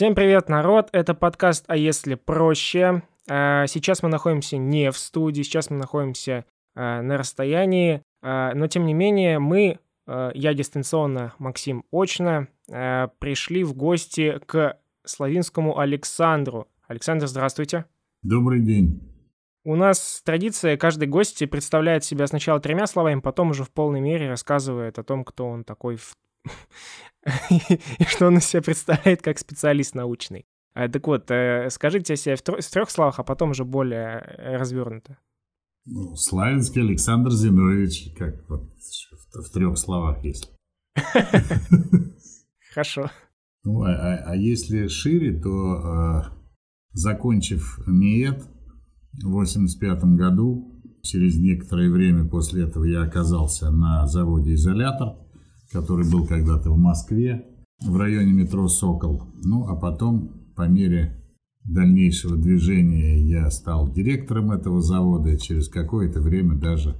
Всем привет, народ! Это подкаст «А если проще?». А, сейчас мы находимся не в студии, сейчас мы находимся а, на расстоянии, а, но тем не менее мы, я дистанционно, Максим очно, пришли в гости к Славинскому Александру. Александр, здравствуйте. Добрый день. У нас традиция, каждый гость представляет себя сначала тремя словами, потом уже в полной мере рассказывает о том, кто он такой в и что он из себя представляет как специалист научный. А, так вот, э, скажите о себе в, трех словах, а потом уже более э, развернуто. Ну, Славянский Александр Зинович, как вот в, в трех словах есть. Хорошо. Ну, а, а, а если шире, то э, закончив МИЭТ в 85 году, через некоторое время после этого я оказался на заводе «Изолятор», который был когда-то в Москве, в районе метро «Сокол». Ну, а потом, по мере дальнейшего движения, я стал директором этого завода и через какое-то время даже э,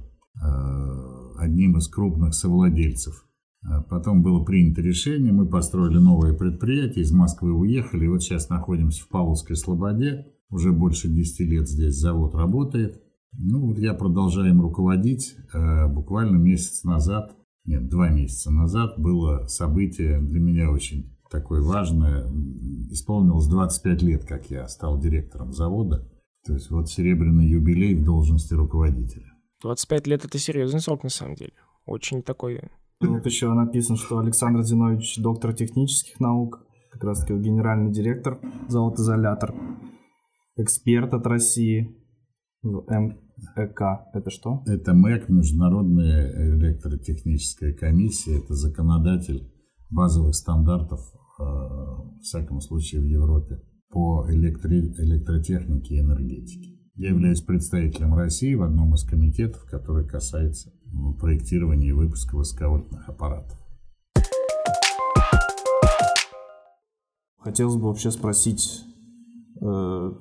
одним из крупных совладельцев. А потом было принято решение, мы построили новое предприятие, из Москвы уехали, и вот сейчас находимся в Павловской Слободе, уже больше 10 лет здесь завод работает. Ну, вот я продолжаю им руководить. Э, буквально месяц назад нет, два месяца назад было событие для меня очень такое важное. Исполнилось 25 лет, как я стал директором завода. То есть вот серебряный юбилей в должности руководителя. 25 лет – это серьезный срок на самом деле. Очень такой... Вот еще написано, что Александр Зинович – доктор технических наук, как раз таки генеральный директор завода «Изолятор», эксперт от России в МЭК. Это что? Это МЭК, Международная электротехническая комиссия. Это законодатель базовых стандартов, э, в всяком случае, в Европе по электри... электротехнике и энергетике. Я являюсь представителем России в одном из комитетов, который касается проектирования и выпуска высоковольтных аппаратов. Хотелось бы вообще спросить, э,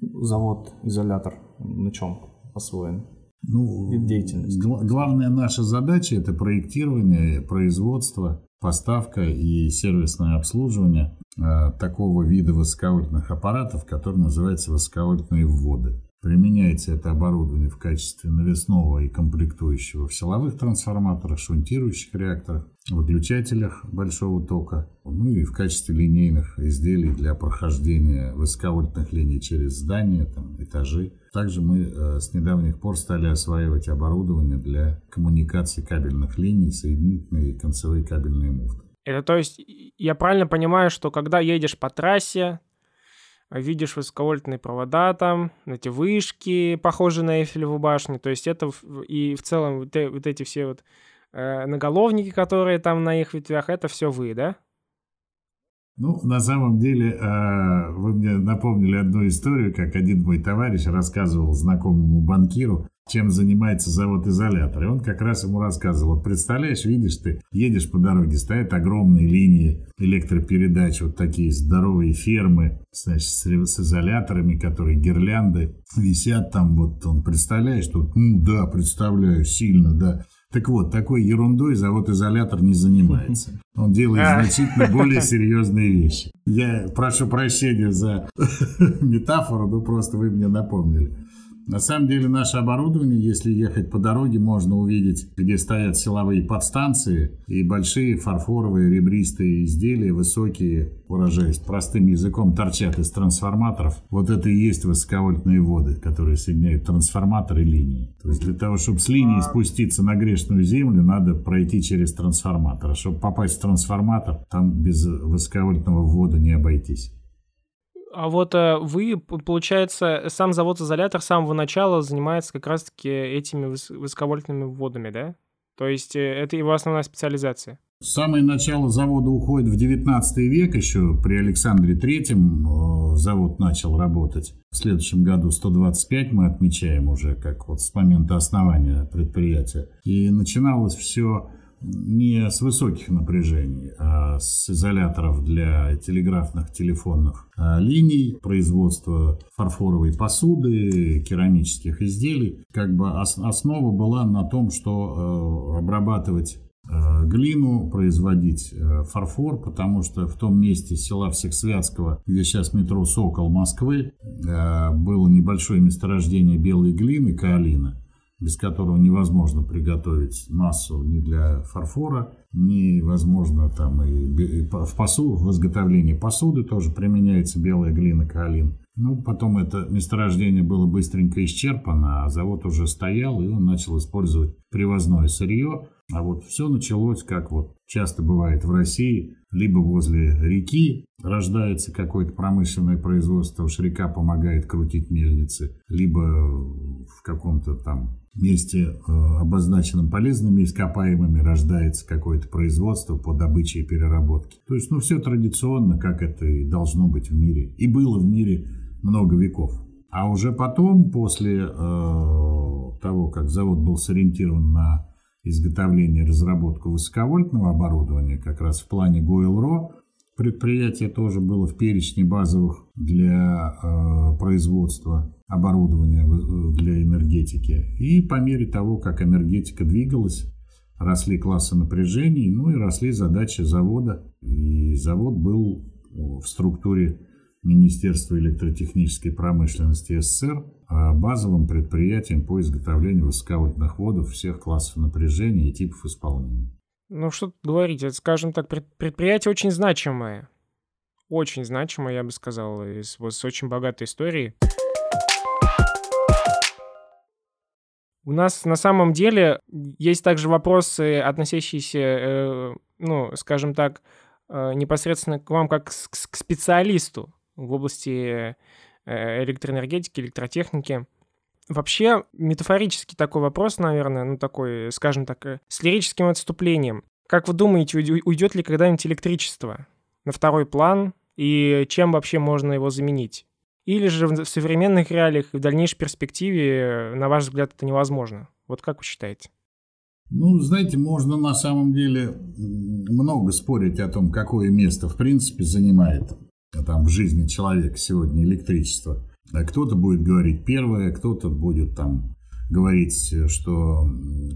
завод «Изолятор» на чем освоен? Ну, вид деятельности. Гла- главная наша задача – это проектирование, производство, поставка и сервисное обслуживание э, такого вида высоковольтных аппаратов, который называется высоковольтные вводы. Применяется это оборудование в качестве навесного и комплектующего в силовых трансформаторах, шунтирующих реакторах, выключателях большого тока, ну и в качестве линейных изделий для прохождения высоковольтных линий через здания, там, этажи. Также мы э, с недавних пор стали осваивать оборудование для коммуникации кабельных линий, соединительные и концевые кабельные муфты. Это то есть, я правильно понимаю, что когда едешь по трассе, видишь высоковольтные провода там, эти вышки, похожие на Эйфелеву башню, то есть это и в целом вот, вот эти все вот э, наголовники, которые там на их ветвях, это все вы, да? Ну, на самом деле, э, вы мне напомнили одну историю, как один мой товарищ рассказывал знакомому банкиру, чем занимается завод изолятор. И он как раз ему рассказывал, вот представляешь, видишь ты, едешь по дороге, стоят огромные линии электропередач, вот такие здоровые фермы, значит, с, с изоляторами, которые гирлянды висят там, вот он, представляешь, тут, ну да, представляю, сильно, да. Так вот, такой ерундой завод-изолятор не занимается. Он делает значительно более серьезные вещи. Я прошу прощения за метафору, но просто вы мне напомнили. На самом деле наше оборудование, если ехать по дороге, можно увидеть, где стоят силовые подстанции и большие фарфоровые ребристые изделия, высокие, выражаясь простым языком, торчат из трансформаторов. Вот это и есть высоковольтные воды, которые соединяют трансформаторы линии. То есть для того, чтобы с линии спуститься на грешную землю, надо пройти через трансформатор. А чтобы попасть в трансформатор, там без высоковольтного ввода не обойтись. А вот э, вы, получается, сам завод-изолятор с самого начала занимается как раз-таки этими высоковольтными вводами, да? То есть э, это его основная специализация? Самое начало завода уходит в 19 век, еще при Александре Третьем э, завод начал работать. В следующем году 125 мы отмечаем уже, как вот с момента основания предприятия. И начиналось все не с высоких напряжений, а с изоляторов для телеграфных телефонных а, линий, производства фарфоровой посуды, керамических изделий. Как бы основа была на том, что э, обрабатывать э, глину, производить э, фарфор, потому что в том месте села Всехсвятского, где сейчас метро «Сокол» Москвы, было небольшое месторождение белой глины, каолина, без которого невозможно приготовить массу ни для фарфора, невозможно там и в, посуду, в изготовлении посуды тоже применяется белая глина, каолин. Ну, потом это месторождение было быстренько исчерпано, а завод уже стоял, и он начал использовать привозное сырье. А вот все началось, как вот часто бывает в России, либо возле реки рождается какое-то промышленное производство, уж река помогает крутить мельницы, либо в каком-то там месте, э, обозначенном полезными ископаемыми, рождается какое-то производство по добыче и переработке. То есть, ну, все традиционно, как это и должно быть в мире. И было в мире много веков. А уже потом, после э, того, как завод был сориентирован на изготовление и разработку высоковольтного оборудования, как раз в плане ГОИЛРО, предприятие тоже было в перечне базовых для э, производства оборудования для энергетики. И по мере того, как энергетика двигалась, росли классы напряжений, ну и росли задачи завода. И завод был в структуре Министерства электротехнической промышленности СССР базовым предприятием по изготовлению высоковольтных водов всех классов напряжения и типов исполнения. Ну, что тут говорить, это, скажем так, предприятие очень значимое. Очень значимое, я бы сказал, с, с очень богатой историей. У нас на самом деле есть также вопросы, относящиеся, э, ну, скажем так, э, непосредственно к вам как к, к специалисту в области э, электроэнергетики, электротехники. Вообще, метафорический такой вопрос, наверное, ну такой, скажем так, э, с лирическим отступлением. Как вы думаете, уйдет ли когда-нибудь электричество на второй план, и чем вообще можно его заменить? Или же в современных реалиях и в дальнейшей перспективе, на ваш взгляд, это невозможно? Вот как вы считаете? Ну, знаете, можно на самом деле много спорить о том, какое место в принципе занимает там, в жизни человека сегодня электричество. А кто-то будет говорить первое, кто-то будет там говорить, что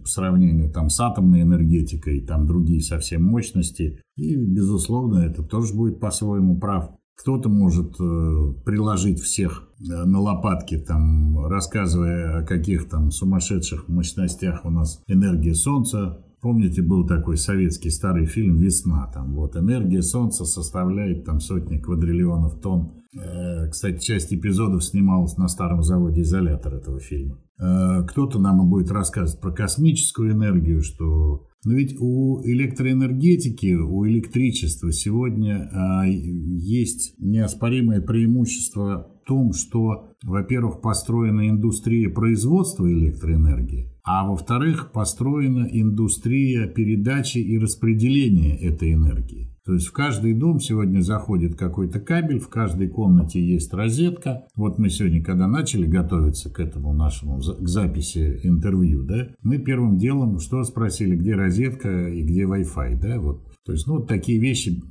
по сравнению там, с атомной энергетикой, там другие совсем мощности. И, безусловно, это тоже будет по-своему прав. Кто-то может э, приложить всех э, на лопатки, там, рассказывая о каких там сумасшедших мощностях у нас энергия Солнца Помните, был такой советский старый фильм «Весна». Там вот энергия Солнца составляет там сотни квадриллионов тонн. Э, кстати, часть эпизодов снималась на старом заводе «Изолятор» этого фильма. Э, кто-то нам будет рассказывать про космическую энергию, что... Но ведь у электроэнергетики, у электричества сегодня э, есть неоспоримое преимущество в том, что, во-первых, построена индустрия производства электроэнергии, а во-вторых, построена индустрия передачи и распределения этой энергии. То есть в каждый дом сегодня заходит какой-то кабель, в каждой комнате есть розетка. Вот мы сегодня, когда начали готовиться к этому нашему, к записи интервью, да, мы первым делом что спросили, где розетка и где Wi-Fi, да, вот. То есть, ну, вот такие вещи,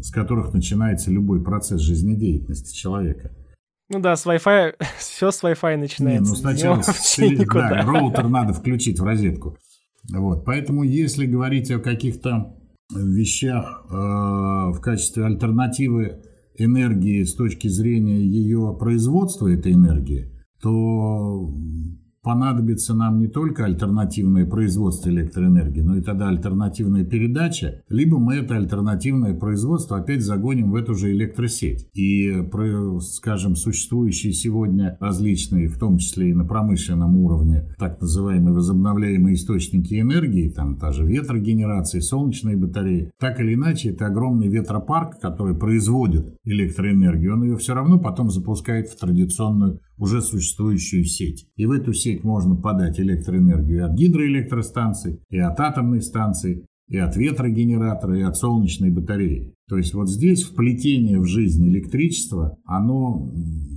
с которых начинается любой процесс жизнедеятельности человека. Ну да, с Wi-Fi, все с Wi-Fi начинается. Не, ну сначала с, да, роутер надо включить в розетку. Вот, поэтому если говорить о каких-то вещах э, в качестве альтернативы энергии с точки зрения ее производства этой энергии, то понадобится нам не только альтернативное производство электроэнергии, но и тогда альтернативная передача, либо мы это альтернативное производство опять загоним в эту же электросеть. И, скажем, существующие сегодня различные, в том числе и на промышленном уровне, так называемые возобновляемые источники энергии, там та же ветрогенерация, солнечные батареи, так или иначе, это огромный ветропарк, который производит электроэнергию, он ее все равно потом запускает в традиционную уже существующую сеть. И в эту сеть можно подать электроэнергию от гидроэлектростанций, и от атомной станции, и от ветрогенератора, и от солнечной батареи. То есть вот здесь вплетение в жизнь электричества, оно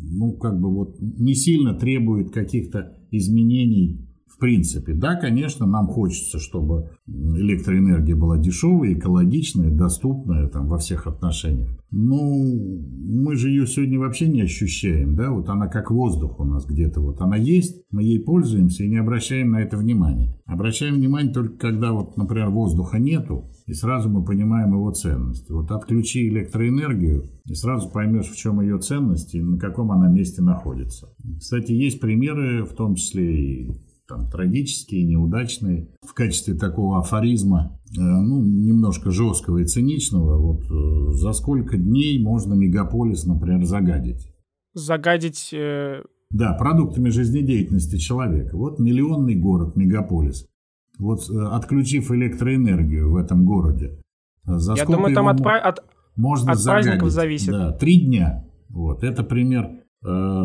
ну, как бы вот не сильно требует каких-то изменений в принципе. Да, конечно, нам хочется, чтобы электроэнергия была дешевая, экологичная, доступная там, во всех отношениях. Но мы же ее сегодня вообще не ощущаем. Да? Вот она как воздух у нас где-то. Вот она есть, мы ей пользуемся и не обращаем на это внимания. Обращаем внимание только когда, вот, например, воздуха нету, и сразу мы понимаем его ценность. Вот отключи электроэнергию, и сразу поймешь, в чем ее ценность и на каком она месте находится. Кстати, есть примеры, в том числе и там, трагические, неудачные. В качестве такого афоризма, э, ну, немножко жесткого и циничного, вот э, за сколько дней можно мегаполис, например, загадить? Загадить... Э... Да, продуктами жизнедеятельности человека. Вот миллионный город, мегаполис. Вот э, отключив электроэнергию в этом городе, за Я думаю, там от, от, можно от загадить? праздников зависит. Да, три дня. Вот. Это пример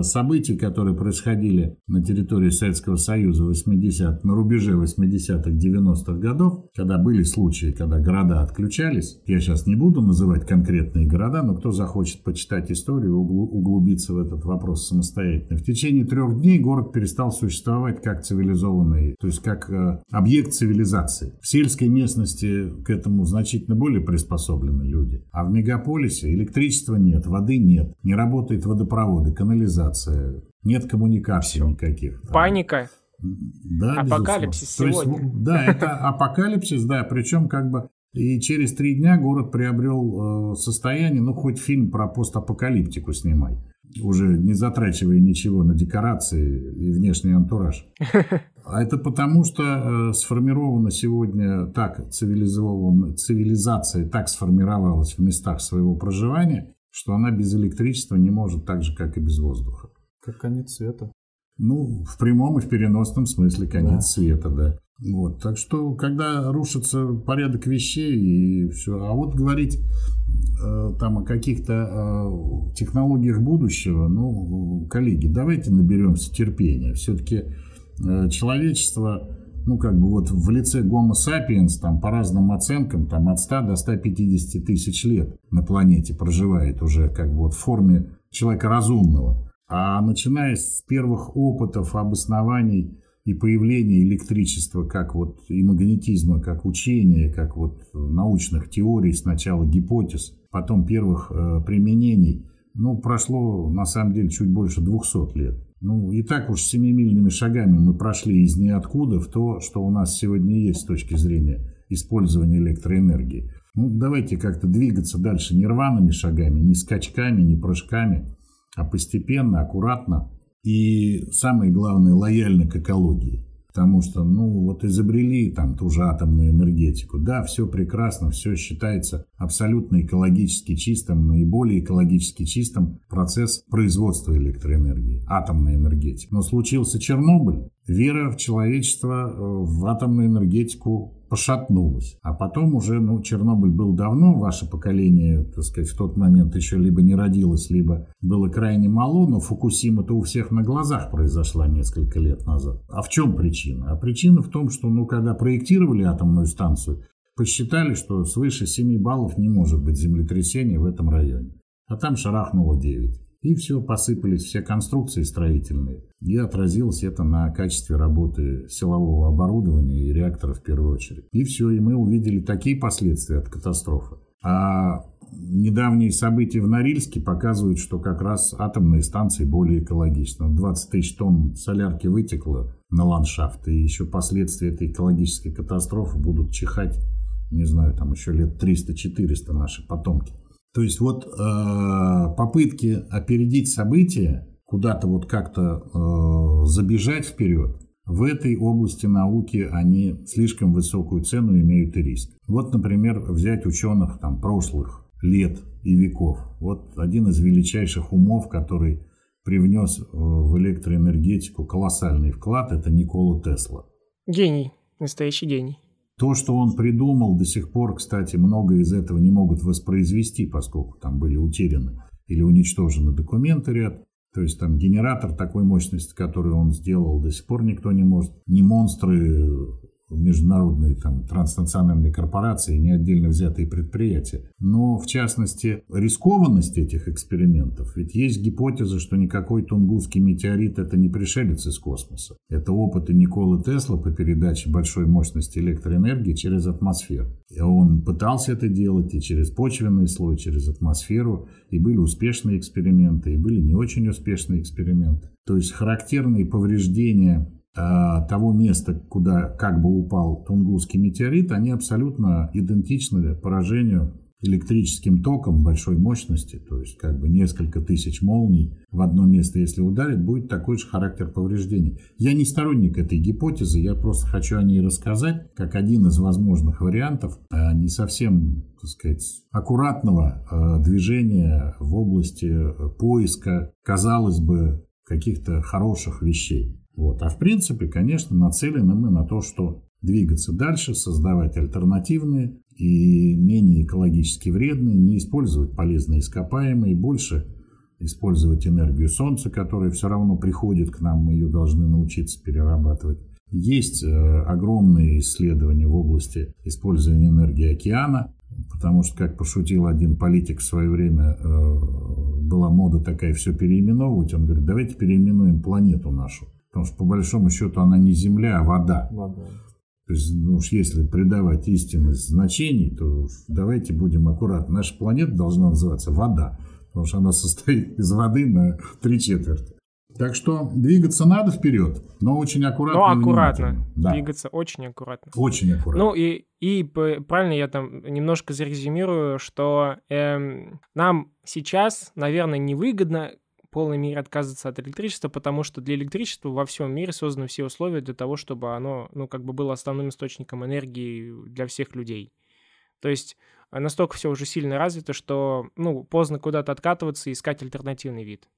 событий, которые происходили на территории Советского Союза 80 на рубеже 80-х, 90-х годов, когда были случаи, когда города отключались. Я сейчас не буду называть конкретные города, но кто захочет почитать историю, углубиться в этот вопрос самостоятельно. В течение трех дней город перестал существовать как цивилизованный, то есть как э, объект цивилизации. В сельской местности к этому значительно более приспособлены люди. А в мегаполисе электричества нет, воды нет, не работает водопроводы, канализация канализация, нет коммуникаций никаких. Там. Паника. Да, апокалипсис сегодня. есть, да, это апокалипсис, да, причем как бы и через три дня город приобрел э, состояние, ну хоть фильм про постапокалиптику снимай, уже не затрачивая ничего на декорации и внешний антураж. А это потому, что э, сформирована сегодня так цивилизованная цивилизация так сформировалась в местах своего проживания, что она без электричества не может так же, как и без воздуха. Как конец света. Ну, в прямом и в переносном смысле конец да. света, да. Вот, так что, когда рушится порядок вещей и все, а вот говорить э, там о каких-то э, технологиях будущего, ну, коллеги, давайте наберемся терпения. Все-таки э, человечество ну, как бы вот в лице Homo sapiens, там, по разным оценкам, там, от 100 до 150 тысяч лет на планете проживает уже, как бы вот в форме человека разумного. А начиная с первых опытов, обоснований и появления электричества, как вот и магнетизма, как учения, как вот научных теорий, сначала гипотез, потом первых э, применений, ну, прошло на самом деле чуть больше 200 лет. Ну, и так уж семимильными шагами мы прошли из ниоткуда в то, что у нас сегодня есть с точки зрения использования электроэнергии. Ну, давайте как-то двигаться дальше не рваными шагами, не скачками, не прыжками, а постепенно, аккуратно и, самое главное, лояльно к экологии. Потому что, ну, вот изобрели там ту же атомную энергетику. Да, все прекрасно, все считается абсолютно экологически чистым, наиболее экологически чистым процесс производства электроэнергии, атомной энергетики. Но случился Чернобыль, вера в человечество э, в атомную энергетику пошатнулась. А потом уже, ну, Чернобыль был давно, ваше поколение, так сказать, в тот момент еще либо не родилось, либо было крайне мало, но Фукусима-то у всех на глазах произошла несколько лет назад. А в чем причина? А причина в том, что, ну, когда проектировали атомную станцию, посчитали, что свыше 7 баллов не может быть землетрясения в этом районе. А там шарахнуло 9. И все, посыпались все конструкции строительные. И отразилось это на качестве работы силового оборудования и реактора в первую очередь. И все, и мы увидели такие последствия от катастрофы. А недавние события в Норильске показывают, что как раз атомные станции более экологичны. 20 тысяч тонн солярки вытекло на ландшафт, и еще последствия этой экологической катастрофы будут чихать, не знаю, там еще лет 300-400 наши потомки. То есть вот э, попытки опередить события, куда-то вот как-то э, забежать вперед, в этой области науки они слишком высокую цену имеют и риск. Вот, например, взять ученых там, прошлых лет и веков. Вот один из величайших умов, который привнес э, в электроэнергетику колоссальный вклад, это Никола Тесла. Гений, настоящий гений. То, что он придумал, до сих пор, кстати, много из этого не могут воспроизвести, поскольку там были утеряны или уничтожены документы ряд. То есть там генератор такой мощности, который он сделал, до сих пор никто не может. Ни монстры международные там, транснациональные корпорации, не отдельно взятые предприятия. Но, в частности, рискованность этих экспериментов. Ведь есть гипотеза, что никакой тунгусский метеорит – это не пришелец из космоса. Это опыты Николы Тесла по передаче большой мощности электроэнергии через атмосферу. И он пытался это делать и через почвенный слой, через атмосферу. И были успешные эксперименты, и были не очень успешные эксперименты. То есть характерные повреждения того места, куда как бы упал Тунгусский метеорит, они абсолютно идентичны поражению электрическим током большой мощности, то есть как бы несколько тысяч молний в одно место, если ударит, будет такой же характер повреждений. Я не сторонник этой гипотезы, я просто хочу о ней рассказать, как один из возможных вариантов а, не совсем, так сказать, аккуратного а, движения в области поиска, казалось бы, каких-то хороших вещей. Вот. А в принципе, конечно, нацелены мы на то, что двигаться дальше, создавать альтернативные и менее экологически вредные, не использовать полезные ископаемые, больше использовать энергию Солнца, которая все равно приходит к нам, мы ее должны научиться перерабатывать. Есть э, огромные исследования в области использования энергии океана, потому что, как пошутил один политик в свое время, э, была мода такая все переименовывать, он говорит, давайте переименуем планету нашу. Потому что, по большому счету, она не Земля, а вода. вода. То есть, ну уж если придавать истинность значений, то давайте будем аккуратны. Наша планета должна называться вода, потому что она состоит из воды на три четверти. Так что двигаться надо вперед, но очень аккуратно. Ну, аккуратно. Да. Двигаться очень аккуратно. Очень аккуратно. Ну, и, и правильно я там немножко зарезюмирую, что эм, нам сейчас, наверное, невыгодно полной мере отказываться от электричества, потому что для электричества во всем мире созданы все условия для того, чтобы оно, ну, как бы было основным источником энергии для всех людей. То есть э, настолько все уже сильно развито, что, ну, поздно куда-то откатываться и искать альтернативный вид.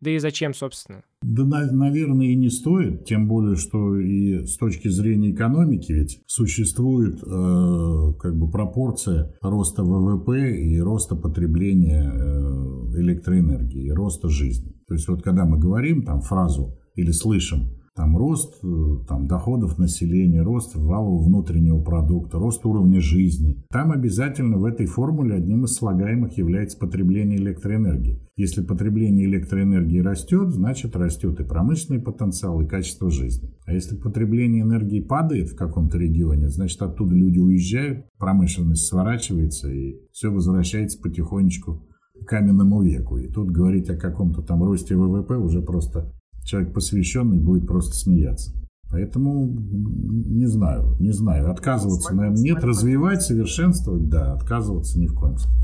Да и зачем, собственно? Да, наверное, и не стоит, тем более, что и с точки зрения экономики ведь существует э, как бы пропорция роста ВВП и роста потребления э, электроэнергии, и роста жизни. То есть вот когда мы говорим там фразу или слышим там рост э, там, доходов населения, рост валового внутреннего продукта, рост уровня жизни. Там обязательно в этой формуле одним из слагаемых является потребление электроэнергии. Если потребление электроэнергии растет, значит растет и промышленный потенциал, и качество жизни. А если потребление энергии падает в каком-то регионе, значит оттуда люди уезжают, промышленность сворачивается, и все возвращается потихонечку к каменному веку. И тут говорить о каком-то там росте ВВП уже просто человек посвященный будет просто смеяться. Поэтому не знаю, не знаю. Отказываться, наверное, нет. Развивать, совершенствовать, да. Отказываться ни в коем случае.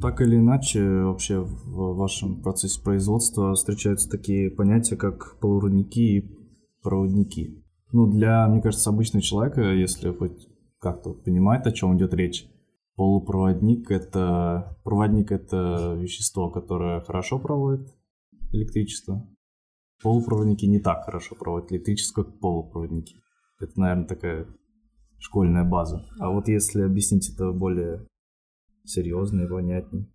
Так или иначе, вообще в вашем процессе производства встречаются такие понятия, как полурудники и проводники. Ну, для, мне кажется, обычного человека, если хоть как-то понимает, о чем идет речь, Полупроводник это проводник это вещество, которое хорошо проводит электричество. Полупроводники не так хорошо проводят электричество, как полупроводники. Это, наверное, такая школьная база. А вот если объяснить это более серьезно и понятнее.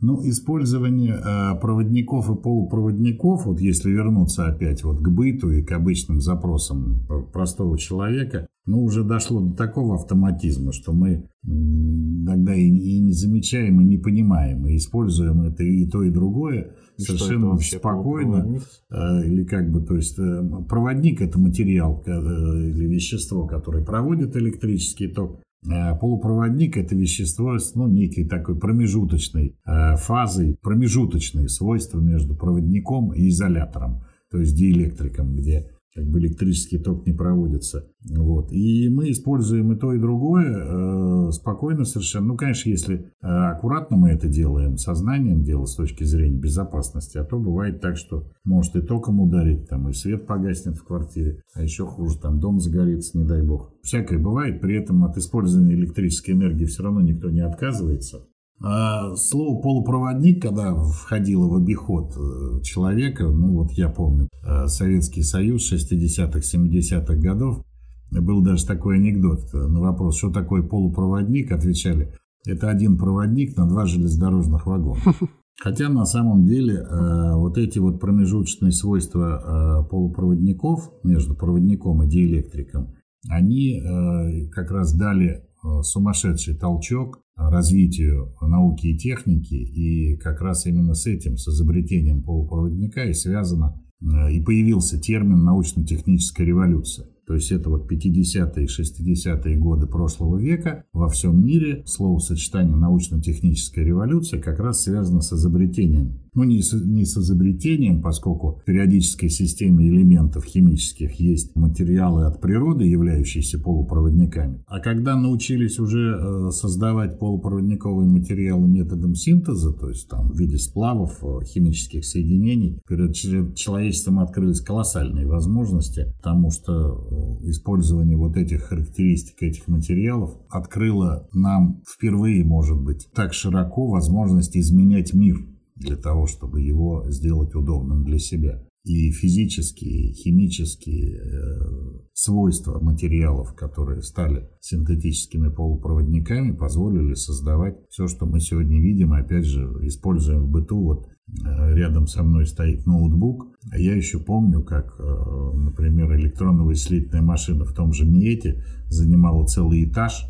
Ну, использование э, проводников и полупроводников, вот если вернуться опять вот к быту и к обычным запросам простого человека, ну, уже дошло до такого автоматизма, что мы иногда и, и не замечаем, и не понимаем, и используем это и то, и другое и совершенно спокойно. Э, или как бы, то есть, э, проводник – это материал э, или вещество, которое проводит электрический ток, Э, полупроводник – это вещество с ну, некой такой промежуточной э, фазой, промежуточные свойства между проводником и изолятором, то есть диэлектриком, где как бы электрический ток не проводится. Вот. И мы используем и то, и другое э, спокойно совершенно. Ну, конечно, если э, аккуратно мы это делаем, сознанием дело с точки зрения безопасности, а то бывает так, что может и током ударить, там, и свет погаснет в квартире, а еще хуже, там, дом загорится, не дай бог. Всякое бывает, при этом от использования электрической энергии все равно никто не отказывается. А слово полупроводник, когда входило в обиход э, человека, ну вот я помню, э, Советский Союз 60-х, 70-х годов, был даже такой анекдот на вопрос, что такое полупроводник, отвечали, это один проводник на два железнодорожных вагона. Хотя на самом деле э, вот эти вот промежуточные свойства э, полупроводников между проводником и диэлектриком, они э, как раз дали э, сумасшедший толчок развитию науки и техники, и как раз именно с этим, с изобретением полупроводника и связано, э, и появился термин научно-техническая революция. То есть это вот 50-е и 60-е годы прошлого века во всем мире словосочетание научно-техническая революция как раз связано с изобретением. Ну, не с, не с изобретением, поскольку в периодической системе элементов химических есть материалы от природы, являющиеся полупроводниками. А когда научились уже э, создавать полупроводниковые материалы методом синтеза, то есть там в виде сплавов, э, химических соединений, перед человечеством открылись колоссальные возможности, потому что использование вот этих характеристик этих материалов открыло нам впервые, может быть, так широко возможность изменять мир для того, чтобы его сделать удобным для себя. И физические, химические э, свойства материалов, которые стали синтетическими полупроводниками, позволили создавать все, что мы сегодня видим, опять же, используем в быту. Вот э, рядом со мной стоит ноутбук, а я еще помню, как, э, например, электронно-вычислительная машина в том же МИЭТе занимала целый этаж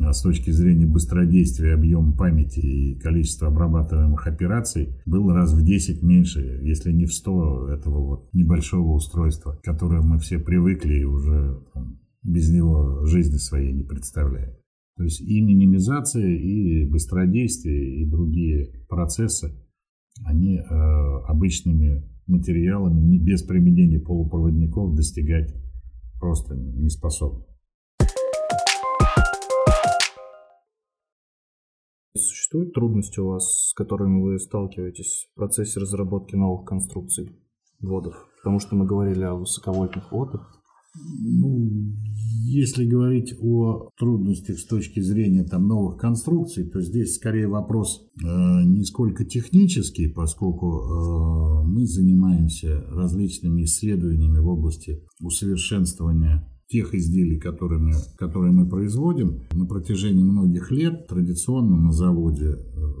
а с точки зрения быстродействия, объема памяти и количества обрабатываемых операций было раз в 10 меньше, если не в 100 этого вот небольшого устройства, к которому мы все привыкли и уже там, без него жизни своей не представляем. То есть и минимизация, и быстродействие, и другие процессы, они э, обычными материалами не без применения полупроводников достигать просто не способны. Существуют трудности у вас, с которыми вы сталкиваетесь в процессе разработки новых конструкций водов? Потому что мы говорили о высоковольтных водах. Ну, если говорить о трудностях с точки зрения там, новых конструкций, то здесь скорее вопрос э, не сколько технический, поскольку э, мы занимаемся различными исследованиями в области усовершенствования тех изделий, которые мы, которые мы производим. На протяжении многих лет традиционно на заводе э,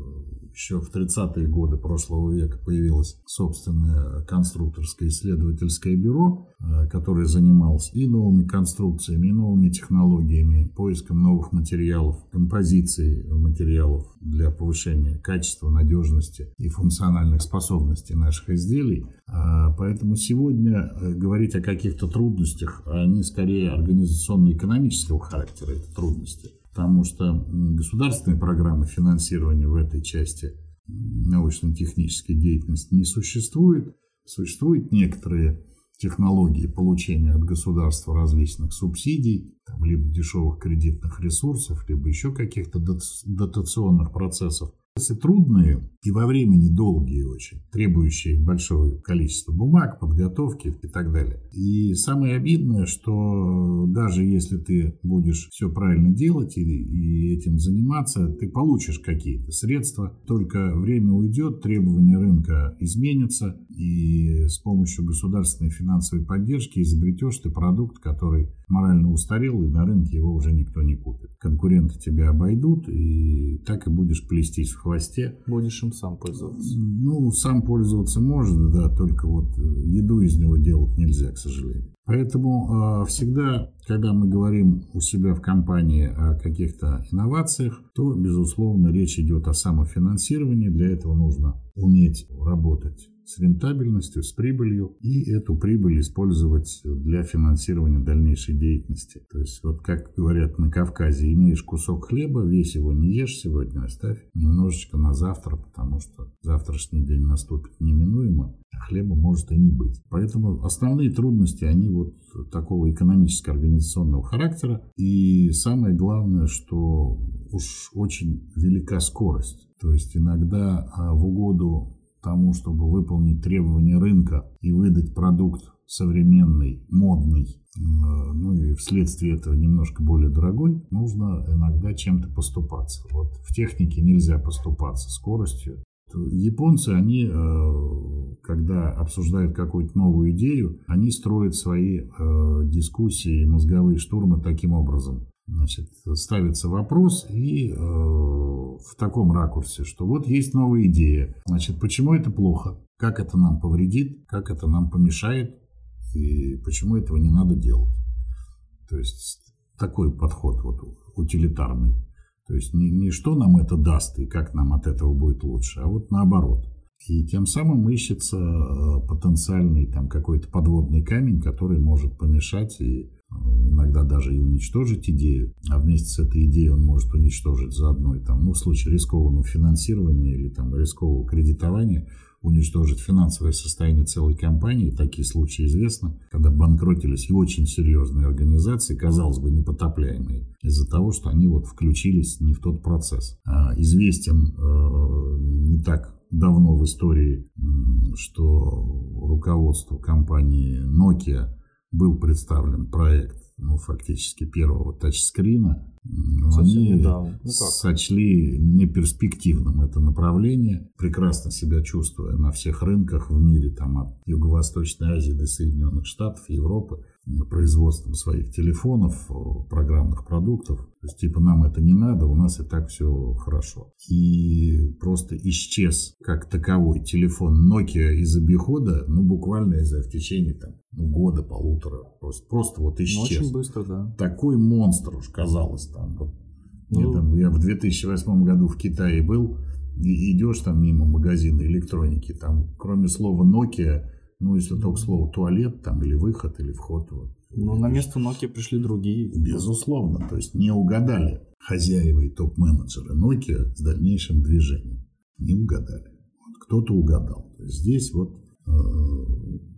еще в 30-е годы прошлого века появилось собственное конструкторское исследовательское бюро, э, которое занималось и новыми конструкциями, и новыми технологиями, поиском новых материалов, композиции материалов для повышения качества, надежности и функциональных способностей наших изделий. А, поэтому сегодня э, говорить о каких-то трудностях, они скорее организационно-экономического характера, это трудности – потому что государственной программы финансирования в этой части научно-технической деятельности не существует. Существуют некоторые технологии получения от государства различных субсидий, там, либо дешевых кредитных ресурсов, либо еще каких-то дотационных процессов. Трудные и во времени долгие очень, требующие большое количество бумаг, подготовки и так далее. И самое обидное, что даже если ты будешь все правильно делать и, и этим заниматься, ты получишь какие-то средства, только время уйдет, требования рынка изменятся, и с помощью государственной финансовой поддержки изобретешь ты продукт, который морально устарел, и на рынке его уже никто не купит. Конкуренты тебя обойдут, и так и будешь плестись в хвосте. Будешь им сам пользоваться. Ну, сам пользоваться можно, да, только вот э, еду из него делать нельзя, к сожалению. Поэтому э, всегда, когда мы говорим у себя в компании о каких-то инновациях, то, безусловно, речь идет о самофинансировании. Для этого нужно уметь работать с рентабельностью, с прибылью, и эту прибыль использовать для финансирования дальнейшей деятельности. То есть, вот как говорят на Кавказе, имеешь кусок хлеба, весь его не ешь сегодня, оставь немножечко на завтра, потому что завтрашний день наступит неминуемо, а хлеба может и не быть. Поэтому основные трудности, они вот такого экономическо-организационного характера. И самое главное, что уж очень велика скорость. То есть иногда а, в угоду тому, чтобы выполнить требования рынка и выдать продукт современный, модный, э, ну и вследствие этого немножко более дорогой, нужно иногда чем-то поступаться. Вот в технике нельзя поступаться скоростью. Японцы, они, э, когда обсуждают какую-то новую идею, они строят свои э, дискуссии, мозговые штурмы таким образом. Значит, ставится вопрос и э, в таком ракурсе, что вот есть новая идея. Значит, почему это плохо? Как это нам повредит? Как это нам помешает? И почему этого не надо делать? То есть такой подход вот утилитарный. То есть не, не что нам это даст и как нам от этого будет лучше, а вот наоборот. И тем самым ищется э, потенциальный там какой-то подводный камень, который может помешать и иногда даже и уничтожить идею, а вместе с этой идеей он может уничтожить заодно и там, ну, в случае рискованного финансирования или там рискового кредитования – уничтожить финансовое состояние целой компании. Такие случаи известны, когда банкротились и очень серьезные организации, казалось бы, непотопляемые, из-за того, что они вот включились не в тот процесс. А, известен э, не так давно в истории, что руководству компании Nokia был представлен проект ну, фактически первого тачскрина, они ну, сочли неперспективным это направление, прекрасно себя чувствуя на всех рынках в мире, там от Юго-Восточной Азии до Соединенных Штатов, Европы, производством своих телефонов, программных продуктов. То есть, типа, нам это не надо, у нас и так все хорошо. И просто исчез как таковой телефон Nokia из обихода, ну, буквально из-за в течение там, ну, года, полутора. Просто, просто вот исчез. Очень быстро, да. Такой монстр уж казалось там. Вот. Ну... Я, там, я в 2008 году в Китае был, и идешь там мимо магазина электроники, там кроме слова Nokia ну, если только слово туалет там или выход, или вход. Вот. Ну, на место Nokia пришли другие. Безусловно. То есть не угадали хозяева и топ-менеджеры Nokia с дальнейшим движением. Не угадали. Вот кто-то угадал. То есть здесь вот э,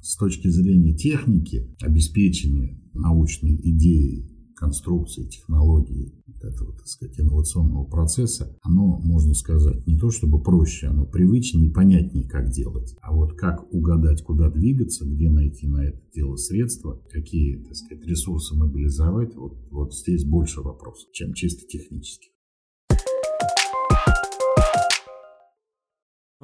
с точки зрения техники, обеспечения научной идеи конструкции, технологии этого, так сказать, инновационного процесса, оно, можно сказать, не то чтобы проще, оно привычнее и понятнее, как делать. А вот как угадать, куда двигаться, где найти на это дело средства, какие, так сказать, ресурсы мобилизовать, вот, вот здесь больше вопросов, чем чисто технических.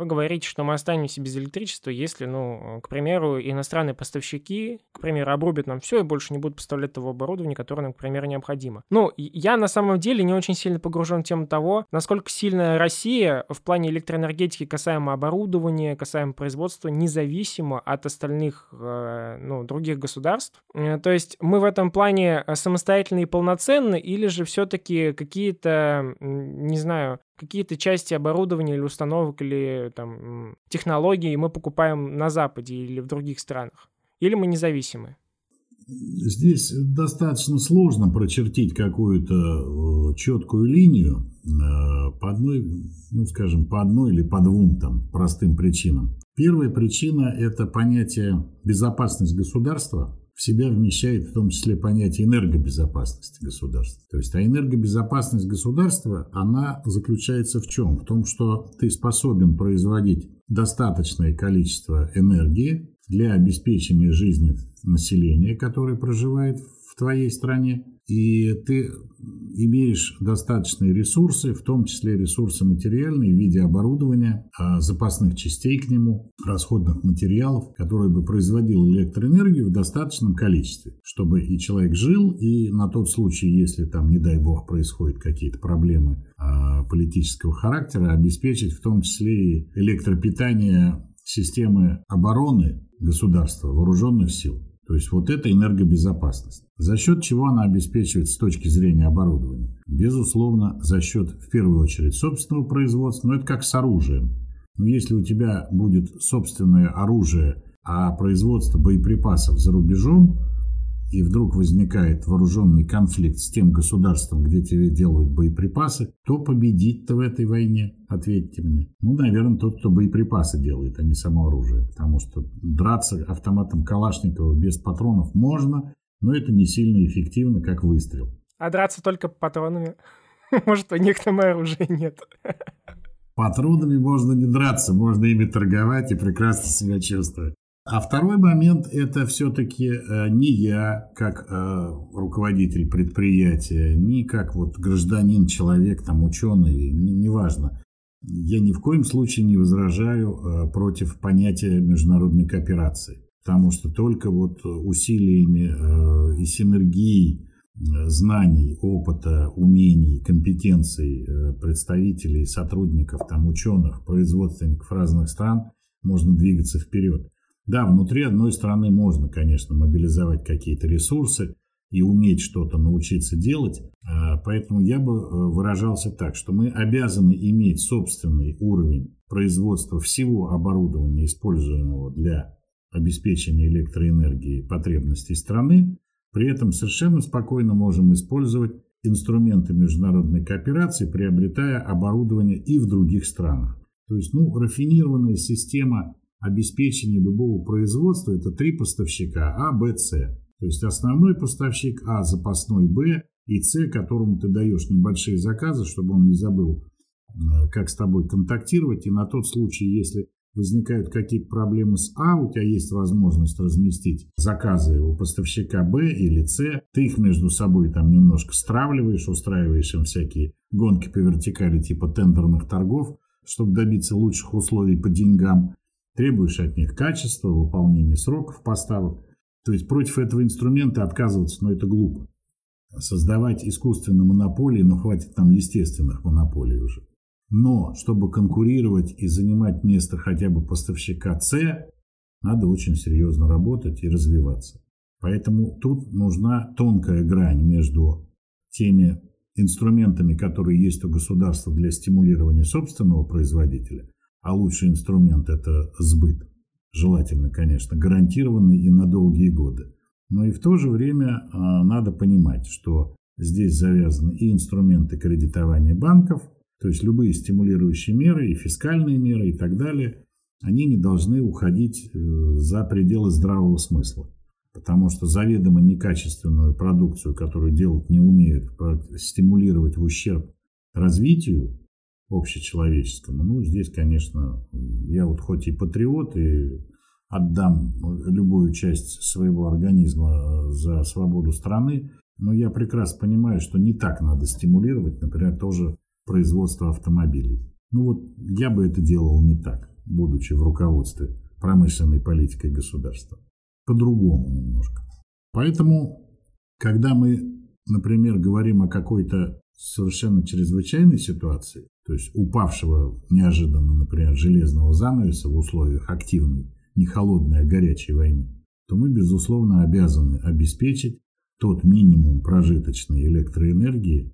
Вы говорите, что мы останемся без электричества, если, ну, к примеру, иностранные поставщики, к примеру, обрубят нам все и больше не будут поставлять того оборудования, которое нам, к примеру, необходимо. Ну, я на самом деле не очень сильно погружен в тему того, насколько сильно Россия в плане электроэнергетики касаемо оборудования, касаемо производства, независима от остальных, э, ну, других государств. Э, то есть мы в этом плане самостоятельны и полноценны, или же все-таки какие-то, не знаю, какие-то части оборудования или установок или там технологий мы покупаем на Западе или в других странах? Или мы независимы? Здесь достаточно сложно прочертить какую-то э, четкую линию э, по одной, ну скажем, по одной или по двум там простым причинам. Первая причина – это понятие безопасность государства, в себя вмещает в том числе понятие энергобезопасности государства. То есть, а энергобезопасность государства, она заключается в чем? В том, что ты способен производить достаточное количество энергии для обеспечения жизни населения, которое проживает в твоей стране, и ты имеешь достаточные ресурсы, в том числе ресурсы материальные в виде оборудования, а, запасных частей к нему, расходных материалов, которые бы производил электроэнергию в достаточном количестве, чтобы и человек жил, и на тот случай, если там, не дай бог, происходят какие-то проблемы а, политического характера, обеспечить в том числе и электропитание системы обороны государства, вооруженных сил. То есть вот это энергобезопасность. За счет чего она обеспечивается с точки зрения оборудования? Безусловно, за счет, в первую очередь, собственного производства, но это как с оружием. Но если у тебя будет собственное оружие, а производство боеприпасов за рубежом, и вдруг возникает вооруженный конфликт с тем государством, где тебе делают боеприпасы, кто победит-то в этой войне? Ответьте мне. Ну, наверное, тот, кто боеприпасы делает, а не само оружие. Потому что драться автоматом Калашникова без патронов можно, но это не сильно эффективно, как выстрел. А драться только патронами? Может, у них там оружия нет. Патронами можно не драться, можно ими торговать и прекрасно себя чувствовать. А второй момент – это все-таки э, не я, как э, руководитель предприятия, не как вот гражданин, человек, там, ученый, неважно. Не я ни в коем случае не возражаю э, против понятия международной кооперации, потому что только вот усилиями и синергией знаний, опыта, умений, компетенций э, представителей, сотрудников, там, ученых, производственников разных стран можно двигаться вперед. Да, внутри одной страны можно, конечно, мобилизовать какие-то ресурсы и уметь что-то научиться делать, а, поэтому я бы э, выражался так, что мы обязаны иметь собственный уровень производства всего оборудования, используемого для обеспечения электроэнергии потребностей страны, при этом совершенно спокойно можем использовать инструменты международной кооперации, приобретая оборудование и в других странах. То есть, ну, рафинированная система обеспечения любого производства – это три поставщика А, Б, С. То есть основной поставщик А, запасной Б и С, которому ты даешь небольшие заказы, чтобы он не забыл, э, как с тобой контактировать. И на тот случай, если возникают какие-то проблемы с А, у тебя есть возможность разместить заказы у поставщика Б или С, ты их между собой там немножко стравливаешь, устраиваешь им всякие гонки по вертикали типа тендерных торгов, чтобы добиться лучших условий по деньгам, требуешь от них качества, выполнения сроков поставок. То есть против этого инструмента отказываться, ну это глупо. Создавать искусственные монополии, ну хватит там естественных монополий уже. Но чтобы конкурировать и занимать место хотя бы поставщика С, надо очень серьезно работать и развиваться. Поэтому тут нужна тонкая грань между теми инструментами, которые есть у государства для стимулирования собственного производителя, а лучший инструмент – это сбыт, желательно, конечно, гарантированный и на долгие годы. Но и в то же время а, надо понимать, что здесь завязаны и инструменты кредитования банков – то есть любые стимулирующие меры и фискальные меры и так далее, они не должны уходить э, за пределы здравого смысла. Потому что заведомо некачественную продукцию, которую делать не умеют, стимулировать в ущерб развитию общечеловеческому, ну, здесь, конечно, я вот хоть и патриот, и отдам любую часть своего организма э, за свободу страны, но я прекрасно понимаю, что не так надо стимулировать, например, тоже производства автомобилей. Ну вот я бы это делал не так, будучи в руководстве промышленной политикой государства. По-другому немножко. Поэтому, когда мы, например, говорим о какой-то совершенно чрезвычайной ситуации, то есть упавшего неожиданно, например, железного занавеса в условиях активной, не холодной, а горячей войны, то мы, безусловно, обязаны обеспечить тот минимум прожиточной электроэнергии,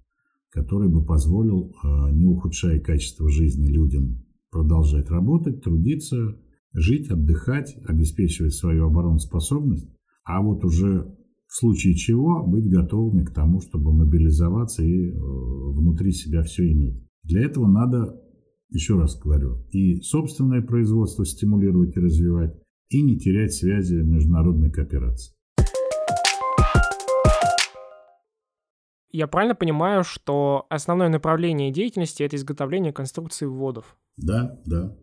который бы позволил, а, не ухудшая качество жизни людям, продолжать работать, трудиться, жить, отдыхать, обеспечивать свою обороноспособность, а вот уже в случае чего быть готовыми к тому, чтобы мобилизоваться и э, внутри себя все иметь. Для этого надо, еще раз говорю, и собственное производство стимулировать и развивать, и не терять связи международной кооперации. Я правильно понимаю, что основное направление деятельности это изготовление конструкций вводов? Да, да.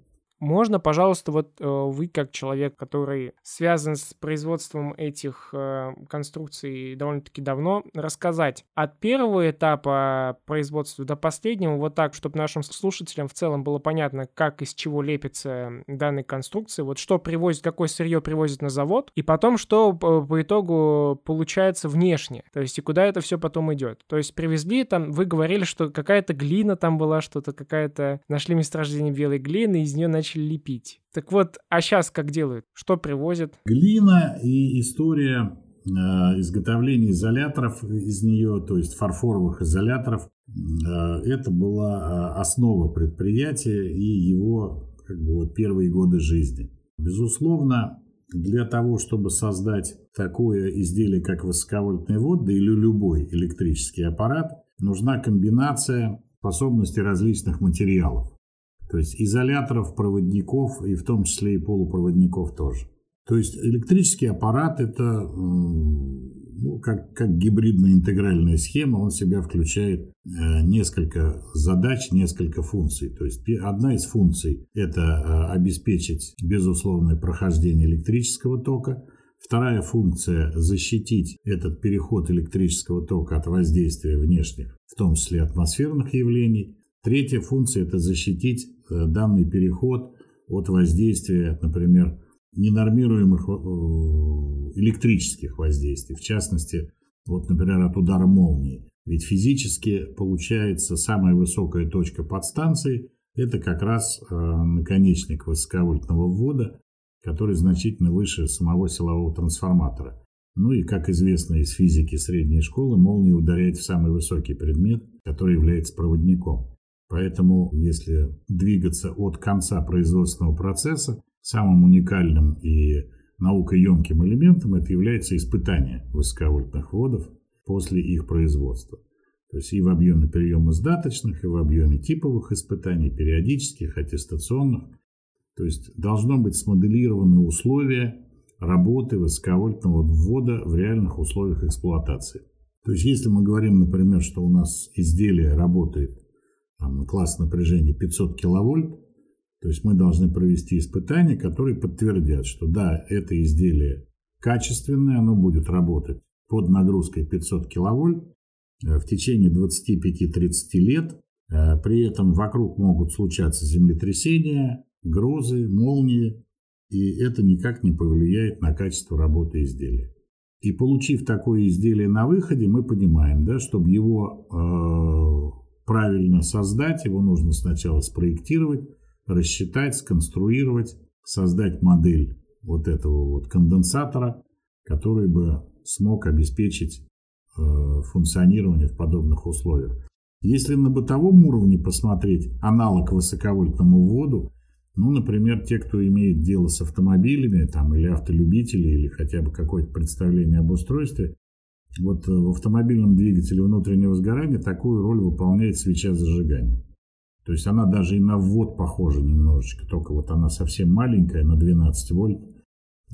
Можно, пожалуйста, вот э, вы как человек, который связан с производством этих э, конструкций довольно-таки давно, рассказать от первого этапа производства до последнего, вот так, чтобы нашим слушателям в целом было понятно, как из чего лепится данные конструкции, вот что привозит, какое сырье привозит на завод, и потом что по, по итогу получается внешне, то есть и куда это все потом идет. То есть привезли там, вы говорили, что какая-то глина там была, что-то какая-то, нашли месторождение белой глины, из нее начали начали лепить. Так вот, а сейчас как делают? Что привозят? Глина и история э, изготовления изоляторов из нее, то есть фарфоровых изоляторов, э, это была э, основа предприятия и его как бы, вот, первые годы жизни. Безусловно, для того, чтобы создать такое изделие, как высоковольтный вод, да или любой электрический аппарат, нужна комбинация способностей различных материалов. То есть изоляторов, проводников и в том числе и полупроводников тоже. То есть электрический аппарат это ну, как, как гибридная интегральная схема, он в себя включает э, несколько задач, несколько функций. То есть одна из функций это э, обеспечить безусловное прохождение электрического тока, Вторая функция – защитить этот переход электрического тока от воздействия внешних, в том числе атмосферных явлений. Третья функция – это защитить данный переход от воздействия, например, ненормируемых э, электрических воздействий, в частности, Вот, например, от удара молнии. Ведь физически получается самая высокая точка подстанции – это как раз э, наконечник высоковольтного ввода, который значительно выше самого силового трансформатора. Ну и, как известно из физики средней школы, молния ударяет в самый высокий предмет, который является проводником. Поэтому, если двигаться от конца производственного процесса, самым уникальным и наукоемким элементом это является испытание высоковольтных вводов после их производства. То есть и в объеме приема сдаточных, и в объеме типовых испытаний, периодических, аттестационных. То есть должно быть смоделированы условия работы высоковольтного ввода в реальных условиях эксплуатации. То есть если мы говорим, например, что у нас изделие работает класс напряжения 500 киловольт, то есть мы должны провести испытания, которые подтвердят, что да, это изделие качественное, оно будет работать под нагрузкой 500 киловольт э, в течение 25-30 лет. Э, при этом вокруг могут случаться землетрясения, грозы, молнии, и это никак не повлияет на качество работы изделия. И получив такое изделие на выходе, мы понимаем, да, чтобы его э, правильно создать, его нужно сначала спроектировать, рассчитать, сконструировать, создать модель вот этого вот конденсатора, который бы смог обеспечить э, функционирование в подобных условиях. Если на бытовом уровне посмотреть аналог высоковольтному вводу, ну, например, те, кто имеет дело с автомобилями, там, или автолюбители, или хотя бы какое-то представление об устройстве, вот э, в автомобильном двигателе внутреннего сгорания такую роль выполняет свеча зажигания. То есть она даже и на ввод похожа немножечко, только вот она совсем маленькая, на 12 вольт,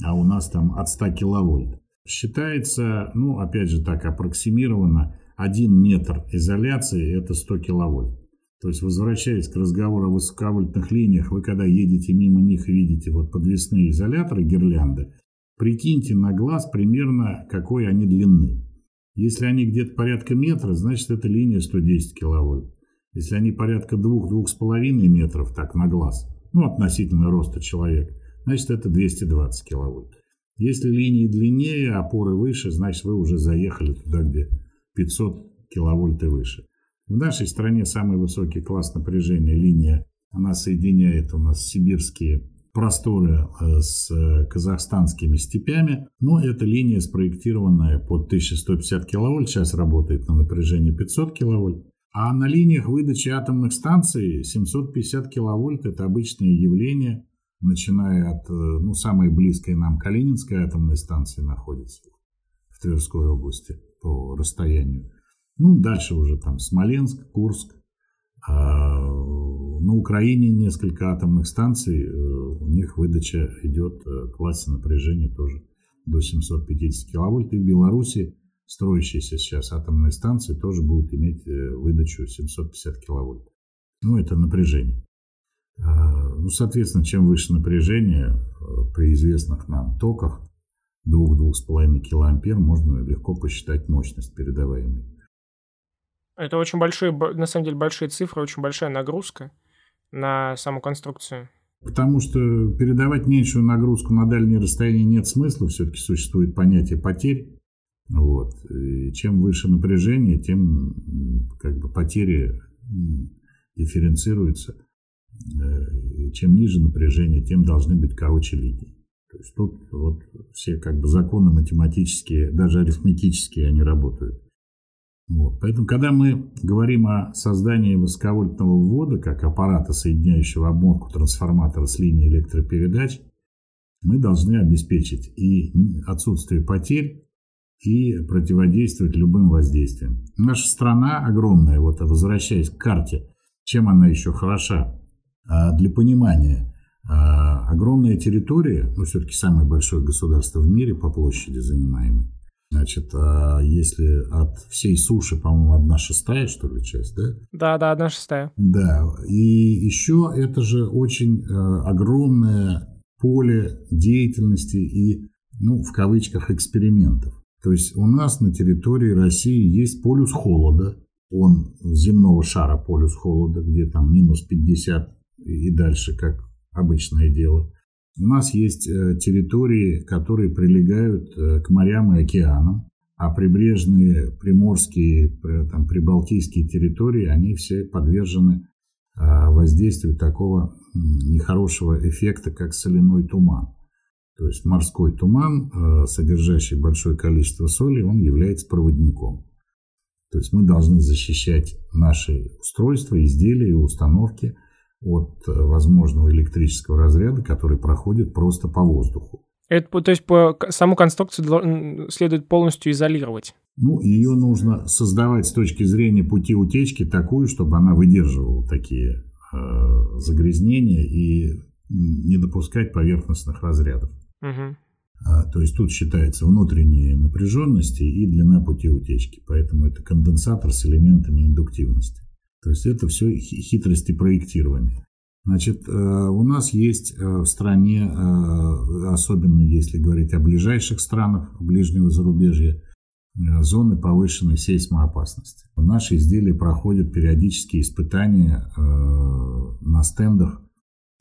а у нас там от 100 киловольт. Считается, ну, опять же так, аппроксимированно, 1 метр изоляции – это 100 киловольт. То есть, возвращаясь к разговору о высоковольтных линиях, вы когда едете мимо них видите вот подвесные изоляторы, гирлянды, прикиньте на глаз примерно, какой они длины. Если они где-то порядка метра, значит, это линия 110 киловольт. Если они порядка 2-2,5 метров, так на глаз, ну, относительно роста человека, значит, это 220 киловольт. Если линии длиннее, опоры выше, значит, вы уже заехали туда, где 500 киловольт и выше. В нашей стране самый высокий класс напряжения линия, она соединяет у нас сибирские просторы э, с э, казахстанскими степями, но эта линия спроектированная под 1150 киловольт, сейчас работает на напряжении 500 киловольт. А на линиях выдачи атомных станций 750 киловольт – это обычное явление, начиная от э, ну, самой близкой нам Калининской атомной станции находится в Тверской области по расстоянию. Ну, дальше уже там Смоленск, Курск. А на Украине несколько атомных станций, э, у них выдача идет в э, классе напряжения тоже до 750 киловольт. И в Беларуси строящаяся сейчас атомная станция тоже будет иметь э, выдачу 750 киловольт. Ну, это напряжение. А, ну, соответственно, чем выше напряжение при известных нам токах, 2-2,5 килоампер, можно легко посчитать мощность передаваемой. Это очень большие, на самом деле, большие цифры, очень большая нагрузка на саму конструкцию. Потому что передавать меньшую нагрузку на дальние расстояния нет смысла, все-таки существует понятие потерь. Вот. И чем выше напряжение, тем как бы потери дифференцируются. Э, чем ниже напряжение, тем должны быть короче линии. То есть тут вот все как бы законы математические, даже арифметические, они работают. Вот. Поэтому, когда мы говорим о создании высоковольтного ввода, как аппарата, соединяющего обмотку трансформатора с линией электропередач, мы должны обеспечить и отсутствие потерь, и противодействовать любым воздействиям. Наша страна огромная, вот возвращаясь к карте, чем она еще хороша? А, для понимания, а, огромная территория, ну все-таки самое большое государство в мире по площади занимаемой, Значит, а если от всей суши, по-моему, одна шестая, что ли, часть, да? Да, да, одна шестая. Да, и еще это же очень э, огромное поле деятельности и, ну, в кавычках, экспериментов. То есть у нас на территории России есть полюс холода, он земного шара полюс холода, где там минус 50 и дальше, как обычное дело. У нас есть э, территории, которые прилегают э, к морям и океанам. а прибрежные приморские, там, прибалтийские территории, они все подвержены воздействию такого нехорошего эффекта, как соляной туман. То есть морской туман, содержащий большое количество соли, он является проводником. То есть мы должны защищать наши устройства, изделия и установки от э, возможного электрического разряда, который проходит просто по воздуху. Это, то есть по саму конструкцию следует полностью изолировать? Ну, ее нужно создавать с точки зрения пути утечки такую, чтобы она выдерживала такие э, загрязнения и не допускать поверхностных разрядов. Угу. А, то есть тут считается внутренние напряженности и длина пути утечки. Поэтому это конденсатор с элементами индуктивности. То есть это все хитрости проектирования. Значит, э, у нас есть э, в стране, э, особенно если говорить о ближайших странах ближнего зарубежья, зоны повышенной сейсмоопасности. Наши изделия проходят периодические испытания на стендах.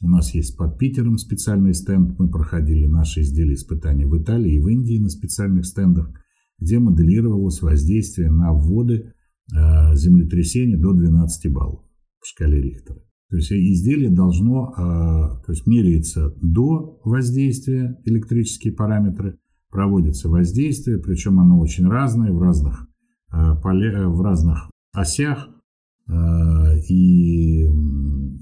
У нас есть под Питером специальный стенд. Мы проходили наши изделия испытания в Италии и в Индии на специальных стендах, где моделировалось воздействие на воды землетрясения до 12 баллов по шкале Рихтера. То есть изделие должно, а, то есть меряется до воздействия электрические параметры, проводится воздействие, причем оно очень разное в разных, а, в разных осях, и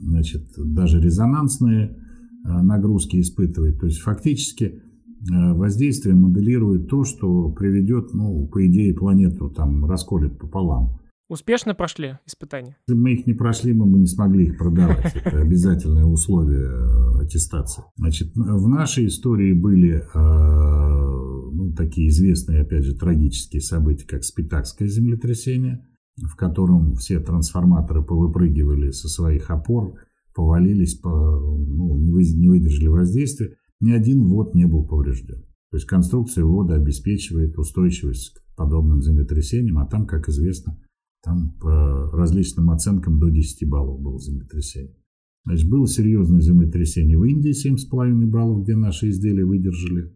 значит, даже резонансные нагрузки испытывает. То есть фактически воздействие моделирует то, что приведет, ну, по идее, планету там расколет пополам. Успешно прошли испытания? Если бы мы их не прошли, мы бы не смогли их продавать. Это обязательное условие э, аттестации. Значит, в нашей истории были э, ну, такие известные, опять же, трагические события, как Спитакское землетрясение, в котором все трансформаторы повыпрыгивали со своих опор, повалились, по, ну, не выдержали воздействия. Ни один вод не был поврежден. То есть конструкция вода обеспечивает устойчивость к подобным землетрясениям, а там, как известно, там по различным оценкам до 10 баллов было землетрясение. Значит, было серьезное землетрясение в Индии, 7,5 баллов, где наши изделия выдержали.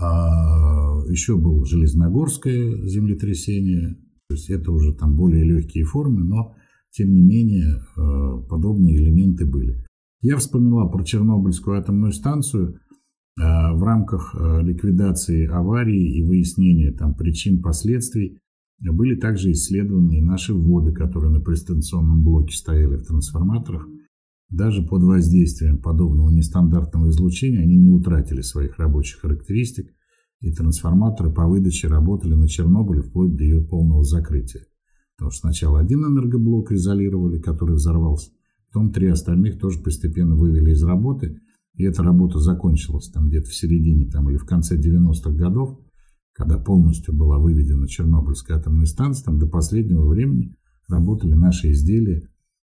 А еще было железногорское землетрясение. То есть это уже там более легкие формы, но тем не менее э, подобные элементы были. Я вспоминал про Чернобыльскую атомную станцию в рамках э, ликвидации аварии и выяснения там причин, последствий. Были также исследованы и наши вводы, которые на престанционном блоке стояли в трансформаторах. Даже под воздействием подобного нестандартного излучения они не утратили своих рабочих характеристик, и трансформаторы по выдаче работали на Чернобыле вплоть до ее полного закрытия. Потому что сначала один энергоблок изолировали, который взорвался, потом три остальных тоже постепенно вывели из работы, и эта работа закончилась там где-то в середине там, или в конце 90-х годов, когда полностью была выведена Чернобыльская атомная станция, там до последнего времени работали наши изделия,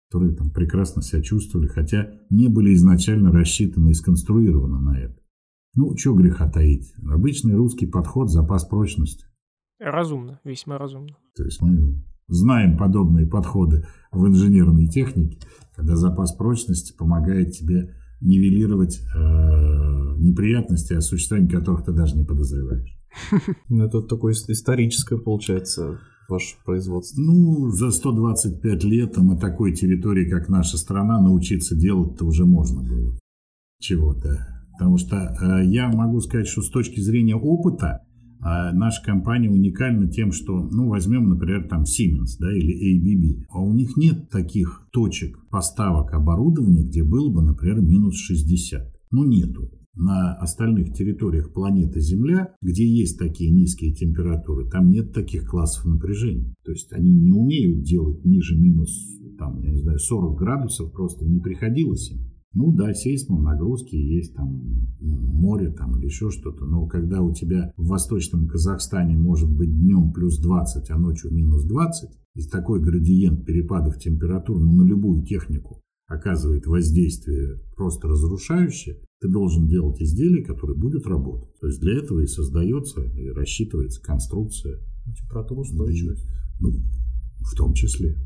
которые там прекрасно себя чувствовали, хотя не были изначально рассчитаны и сконструированы на это. Ну, что греха таить. Обычный русский подход, запас прочности. Разумно, весьма разумно. То есть мы знаем подобные подходы в инженерной технике, когда запас прочности помогает тебе нивелировать э, неприятности, о существовании которых ты даже не подозреваешь. Ну, это такое историческое, получается, ваше производство. Ну, за 125 лет на такой территории, как наша страна, научиться делать-то уже можно было чего-то. Потому что э, я могу сказать, что с точки зрения опыта э, наша компания уникальна тем, что, ну, возьмем, например, там Siemens, да, или ABB, а у них нет таких точек поставок оборудования, где было бы, например, минус 60. Ну, нету на остальных территориях планеты Земля, где есть такие низкие температуры, там нет таких классов напряжения. То есть они не умеют делать ниже минус там, я не знаю, 40 градусов, просто не приходилось им. Ну да, сейсмо, нагрузки есть, там море там или еще что-то, но когда у тебя в восточном Казахстане может быть днем плюс 20, а ночью минус 20, и такой градиент перепадов температур ну, на любую технику оказывает воздействие просто разрушающее, ты должен делать изделие, которое будет работать. То есть для этого и создается, и рассчитывается конструкция. Температура устойчивость. Ну, в том числе.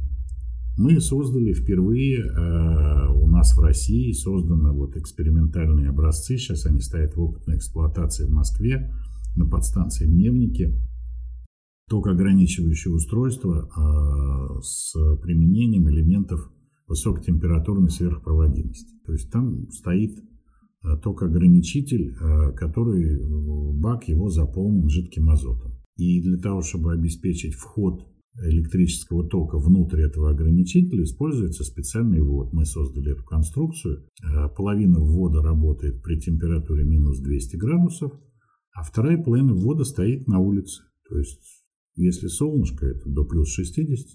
Мы создали впервые э, у нас в России созданы вот экспериментальные образцы. Сейчас они стоят в опытной эксплуатации в Москве на подстанции Мневники. токоограничивающее устройство э, с применением элементов высокотемпературной сверхпроводимости. То есть там стоит э, токоограничитель, который бак его заполнен жидким азотом. И для того, чтобы обеспечить вход электрического тока внутрь этого ограничителя используется специальный ввод. Мы создали эту конструкцию. Половина ввода работает при температуре минус 200 градусов, а вторая половина ввода стоит на улице. То есть, если солнышко, это до плюс 60.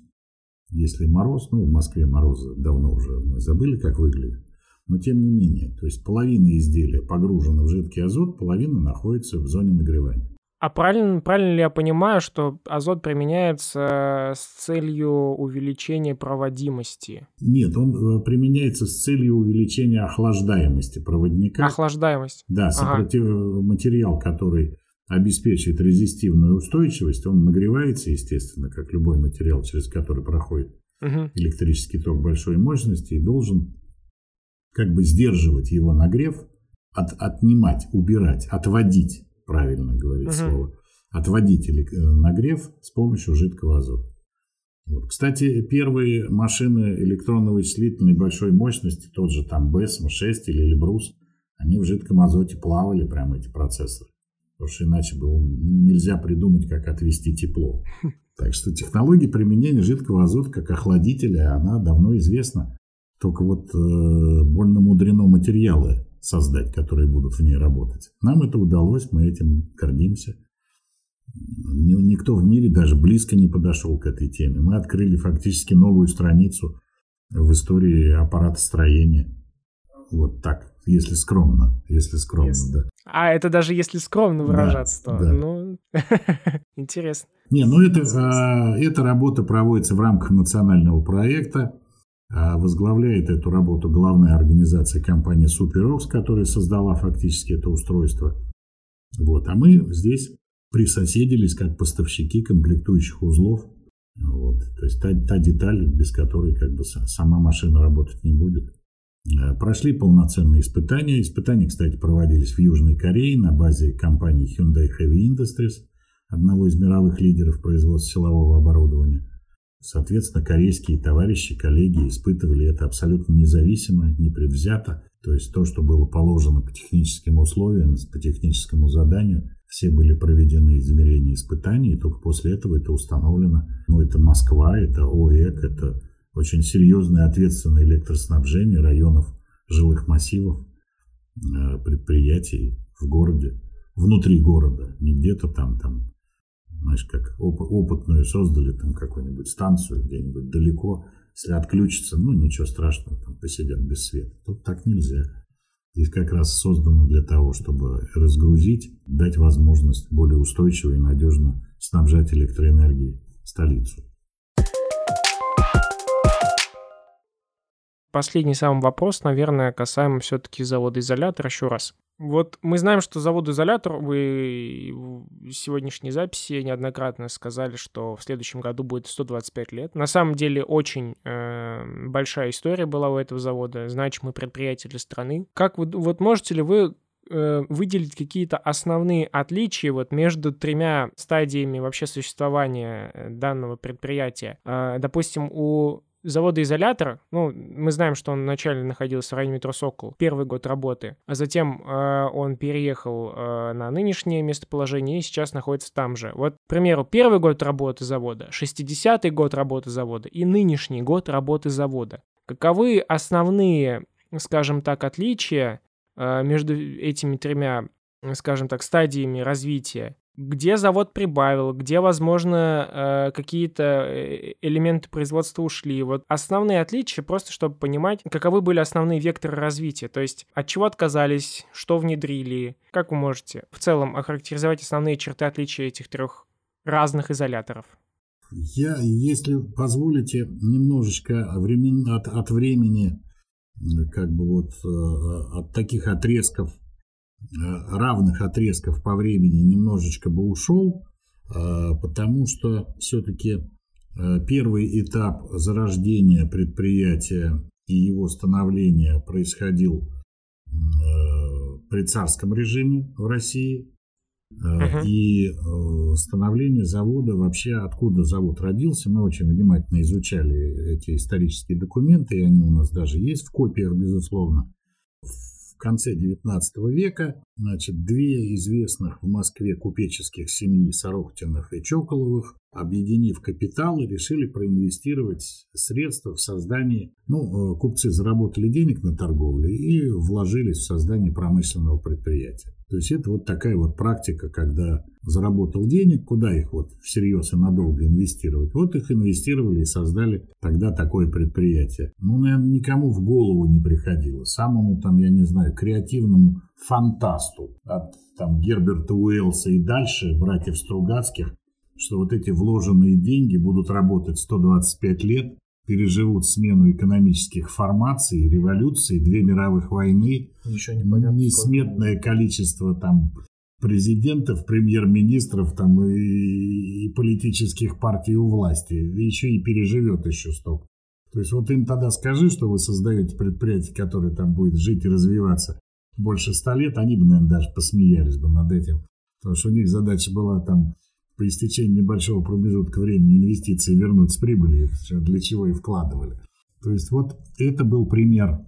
Если мороз, ну, в Москве морозы давно уже мы забыли, как выглядит. Но тем не менее, то есть половина изделия погружена в жидкий азот, половина находится в зоне нагревания. А правильно, правильно ли я понимаю, что азот применяется с целью увеличения проводимости? Нет, он э, применяется с целью увеличения охлаждаемости проводника. Охлаждаемость. Да, сопротив... ага. материал, который обеспечивает резистивную устойчивость, он нагревается, естественно, как любой материал, через который проходит угу. электрический ток большой мощности, и должен как бы сдерживать его нагрев, от, отнимать, убирать, отводить правильно говорить угу. слово, отводить э, нагрев с помощью жидкого азота. Вот. Кстати, первые машины электронно-вычислительной большой мощности, тот же там BESM-6 или Эльбрус, они в жидком азоте плавали, прямо эти процессоры. Потому что иначе было нельзя придумать, как отвести тепло. Так что технология применения жидкого азота как охладителя, она давно известна. Только вот э, больно мудрено материалы создать, которые будут в ней работать. Нам это удалось, мы этим гордимся. Никто в мире даже близко не подошел к этой теме. Мы открыли фактически новую страницу в истории аппаратостроения. Вот так, если скромно, если скромно, yes. да. А это даже если скромно выражаться, да, то, да. ну, интересно. Не, ну это, а, эта работа проводится в рамках национального проекта возглавляет эту работу главная организация компании SuperOx, которая создала фактически это устройство. Вот. А мы здесь присоседились как поставщики комплектующих узлов. Вот. То есть та, та деталь, без которой как бы сама машина работать не будет. Э, прошли полноценные испытания. Испытания, кстати, проводились в Южной Корее на базе компании Hyundai Heavy Industries, одного из мировых лидеров производства силового оборудования. Соответственно, корейские товарищи, коллеги испытывали это абсолютно независимо, непредвзято. То есть то, что было положено по техническим условиям, по техническому заданию, все были проведены измерения испытаний, и только после этого это установлено. Ну, это Москва, это ОЭК, это очень серьезное ответственное электроснабжение районов жилых массивов, э, предприятий в городе, внутри города, не где-то там, там знаешь, как оп- опытную создали там какую-нибудь станцию где-нибудь далеко, если отключится, ну ничего страшного, там посидят без света. Тут так нельзя. Здесь как раз создано для того, чтобы разгрузить, дать возможность более устойчиво и надежно снабжать электроэнергией столицу. Последний самый вопрос, наверное, касаемо все-таки завода изолятора еще раз. Вот мы знаем, что завод-изолятор, вы в сегодняшней записи неоднократно сказали, что в следующем году будет 125 лет. На самом деле очень э, большая история была у этого завода, значимый предприятие для страны. Как вы, вот можете ли вы э, выделить какие-то основные отличия вот между тремя стадиями вообще существования э, данного предприятия? Э, допустим, у завода изолятор, ну, мы знаем, что он вначале находился в районе метро Сокол, первый год работы, а затем э, он переехал э, на нынешнее местоположение и сейчас находится там же. Вот, к примеру, первый год работы завода, 60-й год работы завода и нынешний год работы завода. Каковы основные, скажем так, отличия э, между этими тремя, скажем так, стадиями развития где завод прибавил, где, возможно, э, какие-то э, элементы производства ушли. Вот основные отличия, просто чтобы понимать, каковы были основные векторы развития, то есть от чего отказались, что внедрили. Как вы можете в целом охарактеризовать основные черты отличия этих трех разных изоляторов? Я, если позволите, немножечко времен, от, от времени, как бы вот э, от таких отрезков равных отрезков по времени немножечко бы ушел, э, потому что все-таки э, первый этап зарождения предприятия и его становления происходил при царском режиме в России. Uh-huh. И э, становление завода, вообще откуда завод родился, мы очень внимательно изучали эти исторические документы, и они у нас даже есть в копиях, безусловно. В конце XIX века, значит, две известных в Москве купеческих семьи Сорохтиных и Чоколовых объединив капиталы, решили проинвестировать средства в создание, ну, э, купцы заработали денег на торговле и вложились в создание промышленного предприятия. То есть это вот такая вот практика, когда заработал денег, куда их вот всерьез и надолго инвестировать. Вот их инвестировали и создали тогда такое предприятие. Ну, наверное, никому в голову не приходило. Самому там, я не знаю, креативному фантасту от там Герберта Уэллса и дальше, братьев Стругацких, что вот эти вложенные деньги будут работать 125 лет, переживут смену экономических формаций, революций, две мировых войны, Еще не понятно, несметное сколько... количество там президентов, премьер-министров там и, и политических партий у власти, еще и переживет еще столько. То есть вот им тогда скажи, что вы создаете предприятие, которое там будет жить и развиваться больше ста лет, они бы, наверное, даже посмеялись бы над этим. Потому что у них задача была там по истечении небольшого промежутка времени инвестиции вернуть с прибыли, для чего и вкладывали. То есть вот это был пример,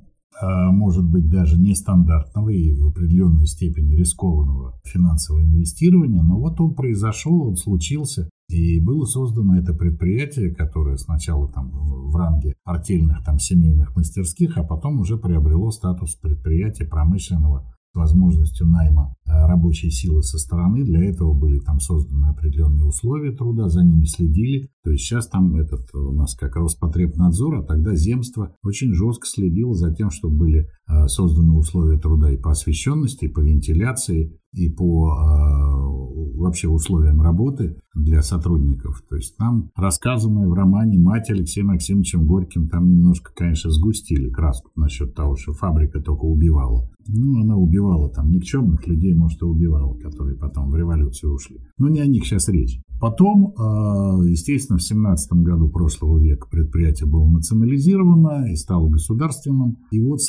а, может быть, даже нестандартного и в определенной степени рискованного финансового инвестирования, но вот он произошел, он случился, и было создано это предприятие, которое сначала там в ранге артельных там семейных мастерских, а потом уже приобрело статус предприятия промышленного возможностью найма э, рабочей силы со стороны. Для этого были там созданы определенные условия труда, за ними следили. То есть сейчас там этот у нас как Роспотребнадзор, а тогда земство очень жестко следило за тем, чтобы были созданы условия труда и по освещенности, и по вентиляции, и по э, вообще условиям работы для сотрудников. То есть там рассказанное в романе «Мать» Алексеем Максимовичем Горьким там немножко, конечно, сгустили краску насчет того, что фабрика только убивала. Ну, она убивала там никчемных людей, может, и убивала, которые потом в революцию ушли. Но не о них сейчас речь. Потом, э, естественно, в 17 году прошлого века предприятие было национализировано и стало государственным. И вот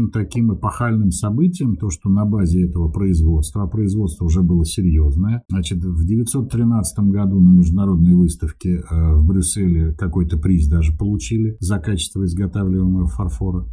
следующим таким эпохальным событием, то, что на базе этого производства, а производство уже было серьезное, значит, в 913 году на международной выставке э, в Брюсселе какой-то приз даже получили за качество изготавливаемого фарфора.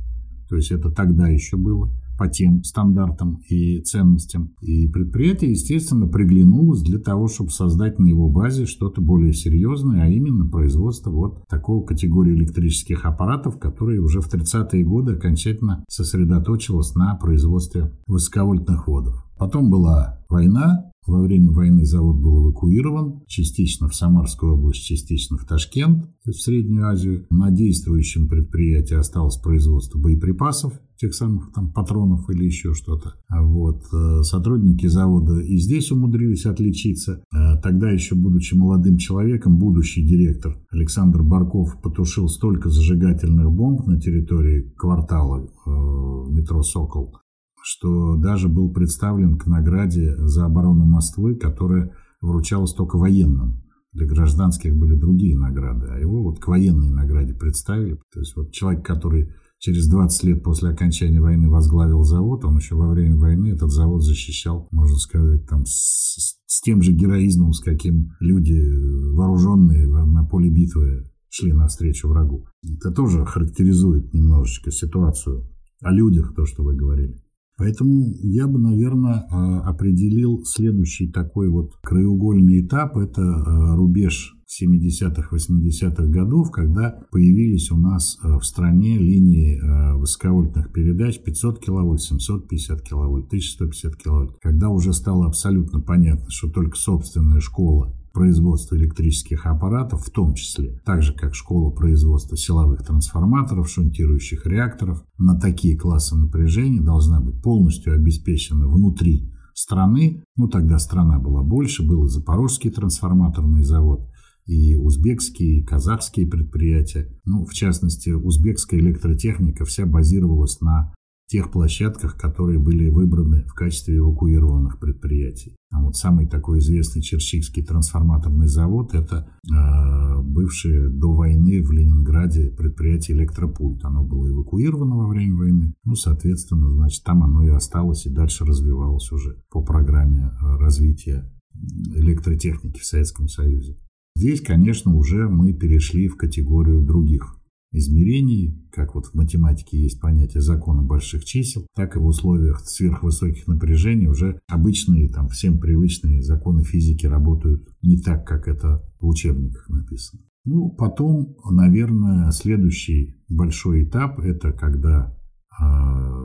То есть это тогда еще было по тем стандартам и ценностям. И предприятие, естественно, приглянулось для того, чтобы создать на его базе что-то более серьезное, а именно производство вот такого категории электрических аппаратов, которые уже в 30-е годы окончательно сосредоточилось на производстве высоковольтных водов. Потом была война, во время войны завод был эвакуирован частично в Самарскую область, частично в Ташкент, в Среднюю Азию. На действующем предприятии осталось производство боеприпасов, тех самых там патронов или еще что-то. А вот э, сотрудники завода и здесь умудрились отличиться. Э, тогда еще будучи молодым человеком, будущий директор Александр Барков потушил столько зажигательных бомб на территории квартала э, метро «Сокол», что даже был представлен к награде за оборону Москвы, которая вручалась только военным. Для гражданских были другие награды, а его вот к военной награде представили. То есть вот человек, который через 20 лет после окончания войны возглавил завод, он еще во время войны этот завод защищал, можно сказать, там с, с тем же героизмом, с каким люди вооруженные на поле битвы шли навстречу врагу. Это тоже характеризует немножечко ситуацию о людях, то, что вы говорили. Поэтому я бы, наверное, а, определил следующий такой вот краеугольный этап. Это а, рубеж 70-х, 80-х годов, когда появились у нас а, в стране линии высоковольтных передач 500 киловольт, 750 киловольт, 1150 киловольт. Когда уже стало абсолютно понятно, что только собственная школа производства электрических аппаратов, в том числе, так же как школа производства силовых трансформаторов, шунтирующих реакторов, на такие классы напряжения должна быть полностью обеспечена внутри страны. Ну, тогда страна была больше, был и Запорожский трансформаторный завод, и узбекские, и казахские предприятия. Ну, в частности, узбекская электротехника вся базировалась на тех площадках, которые были выбраны в качестве эвакуированных предприятий. А вот самый такой известный Черчикский трансформаторный завод – это э, бывшее до войны в Ленинграде предприятие «Электропульт». Оно было эвакуировано во время войны. Ну, соответственно, значит, там оно и осталось, и дальше развивалось уже по программе э, развития электротехники в Советском Союзе. Здесь, конечно, уже мы перешли в категорию других измерений, как вот в математике есть понятие закона больших чисел, так и в условиях сверхвысоких напряжений уже обычные, там, всем привычные законы физики работают не так, как это в учебниках написано. Ну, потом, наверное, следующий большой этап – это когда э,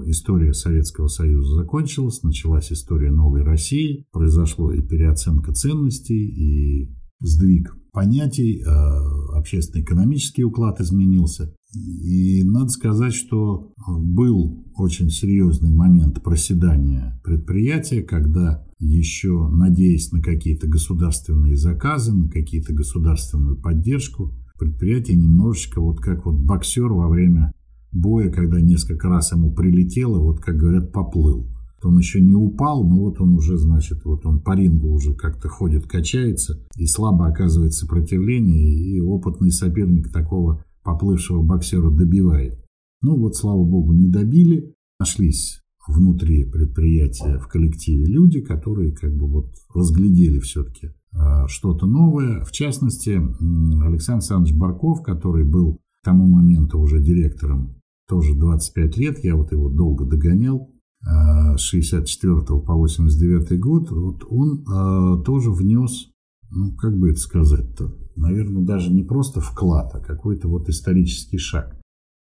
история Советского Союза закончилась, началась история новой России, произошла и переоценка ценностей, и сдвиг понятий, а общественно-экономический уклад изменился. И надо сказать, что был очень серьезный момент проседания предприятия, когда еще надеясь на какие-то государственные заказы, на какие-то государственную поддержку, предприятие немножечко вот как вот боксер во время боя, когда несколько раз ему прилетело, вот как говорят, поплыл. Он еще не упал, но вот он уже, значит, вот он по рингу уже как-то ходит, качается, и слабо оказывает сопротивление, и опытный соперник такого поплывшего боксера добивает. Ну вот, слава богу, не добили. Нашлись внутри предприятия, в коллективе люди, которые как бы вот разглядели все-таки а, что-то новое. В частности, Александр Александрович Барков, который был к тому моменту уже директором тоже 25 лет, я вот его долго догонял, 64 по 89 год, вот он э, тоже внес, ну, как бы это сказать-то, наверное, даже не просто вклад, а какой-то вот исторический шаг.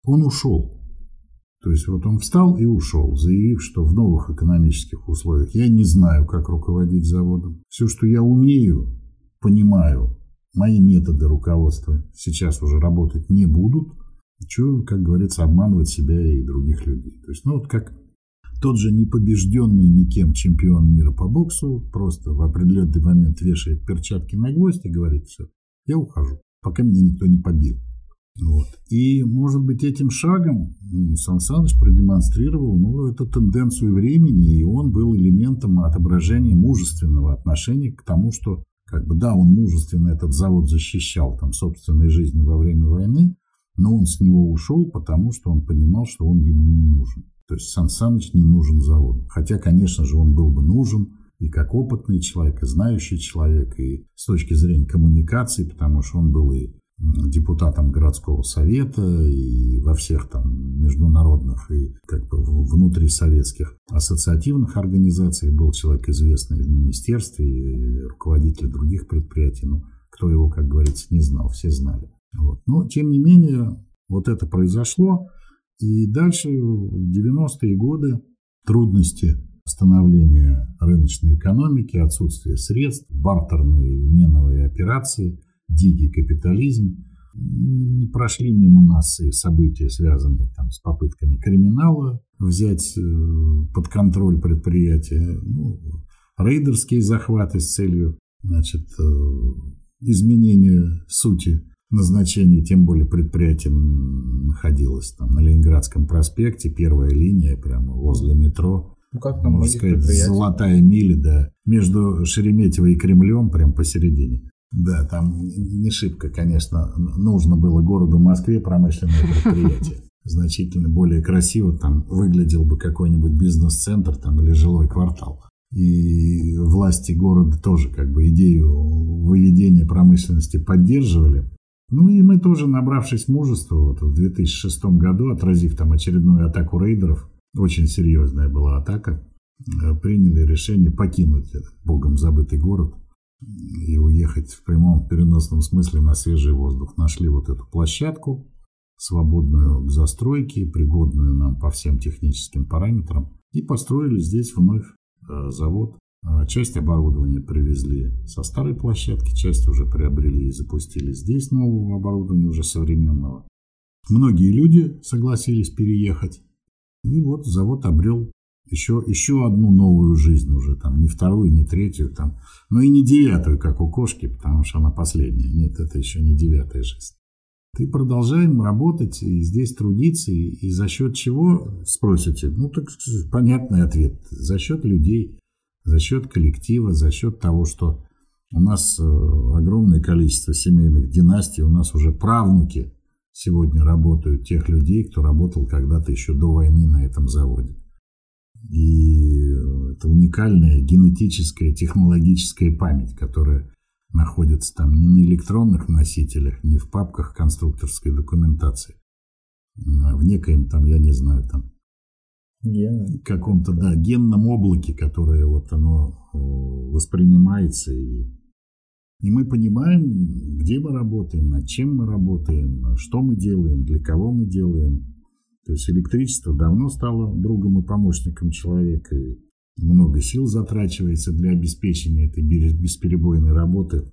Он ушел. То есть вот он встал и ушел, заявив, что в новых экономических условиях я не знаю, как руководить заводом. Все, что я умею, понимаю, мои методы руководства сейчас уже работать не будут. Чего, как говорится, обманывать себя и других людей. То есть, ну вот как тот же непобежденный никем чемпион мира по боксу просто в определенный момент вешает перчатки на гвоздь и говорит, все, я ухожу, пока меня никто не побил. Вот. И, может быть, этим шагом Сан Саныч продемонстрировал ну, эту тенденцию времени, и он был элементом отображения мужественного отношения к тому, что, как бы, да, он мужественно этот завод защищал там собственной жизнью во время войны, но он с него ушел, потому что он понимал, что он ему не нужен. То есть Сан Саныч не нужен заводу. Хотя, конечно же, он был бы нужен и как опытный человек, и знающий человек, и с точки зрения коммуникации, потому что он был и депутатом городского совета и во всех там международных и как бы внутрисоветских ассоциативных организациях был человек известный в министерстве и руководитель других предприятий. Ну, кто его, как говорится, не знал, все знали. Вот. Но, тем не менее, вот это произошло. И дальше, в 90-е годы, трудности становления рыночной экономики, отсутствие средств, бартерные меновые операции, дикий капитализм. Не прошли мимо нас и события, связанные там, с попытками криминала взять э, под контроль предприятия, ну, рейдерские захваты с целью значит, э, изменения сути назначение, тем более предприятие находилось там на Ленинградском проспекте, первая линия, прямо возле метро. Ну, как там можно сказать, золотая миля, да, между Шереметьево и Кремлем, прям посередине. Да, там не шибко, конечно, нужно было городу Москве промышленное предприятие. Значительно более красиво там выглядел бы какой-нибудь бизнес-центр там или жилой квартал. И власти города тоже как бы идею выведения промышленности поддерживали. Ну и мы тоже, набравшись мужества, вот в 2006 году, отразив там очередную атаку рейдеров, очень серьезная была атака, э, приняли решение покинуть этот богом забытый город и уехать в прямом переносном смысле на свежий воздух. Нашли вот эту площадку, свободную к застройке, пригодную нам по всем техническим параметрам, и построили здесь вновь э, завод часть оборудования привезли со старой площадки, часть уже приобрели и запустили здесь нового оборудования, уже современного. Многие люди согласились переехать. И вот завод обрел еще, еще одну новую жизнь уже, там, не вторую, не третью, там, но и не девятую, как у кошки, потому что она последняя. Нет, это еще не девятая жизнь. И продолжаем работать и здесь трудиться, и, и за счет чего, спросите, ну так понятный ответ, за счет людей, за счет коллектива, за счет того, что у нас э, огромное количество семейных династий, у нас уже правнуки сегодня работают тех людей, кто работал когда-то еще до войны на этом заводе. И это уникальная генетическая, технологическая память, которая находится там не на электронных носителях, не в папках конструкторской документации, а в некоем там, я не знаю, там Ген. каком-то, да, генном облаке, которое вот оно э, воспринимается и и мы понимаем, где мы работаем, над чем мы работаем, что мы делаем, для кого мы делаем. То есть электричество давно стало другом и помощником человека. И много сил затрачивается для обеспечения этой бесперебойной работы,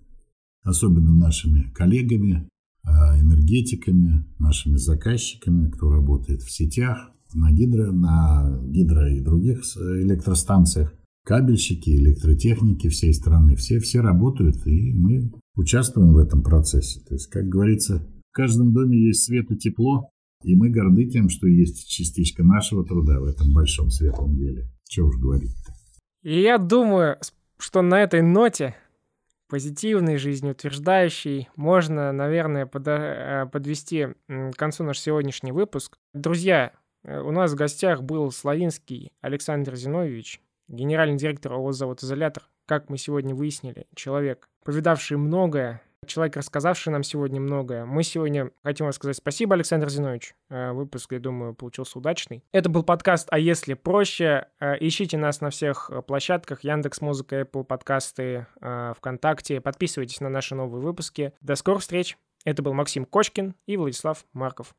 особенно нашими коллегами, а, энергетиками, нашими заказчиками, кто работает в сетях, на гидро, на гидро и других электростанциях, кабельщики, электротехники всей страны, все, все работают, и мы участвуем в этом процессе. То есть, как говорится, в каждом доме есть свет и тепло, и мы горды тем, что есть частичка нашего труда в этом большом светлом деле. Чего уж говорить-то. И я думаю, что на этой ноте позитивной, жизнеутверждающей, можно, наверное, подо- э, подвести к концу наш сегодняшний выпуск. Друзья, э, у нас в гостях был Славинский Александр Зиновьевич, генеральный директор ООО «Завод Изолятор», как мы сегодня выяснили, человек, повидавший многое, человек, рассказавший нам сегодня многое. Мы сегодня хотим вам сказать спасибо, Александр Зинович. Э, выпуск, я думаю, получился удачный. Это был подкаст «А если проще?». Э, ищите нас на всех э, площадках. Яндекс Музыка, Apple подкасты, ВКонтакте. Подписывайтесь на наши новые выпуски. До скорых встреч. Это был Максим Кочкин и Владислав Марков.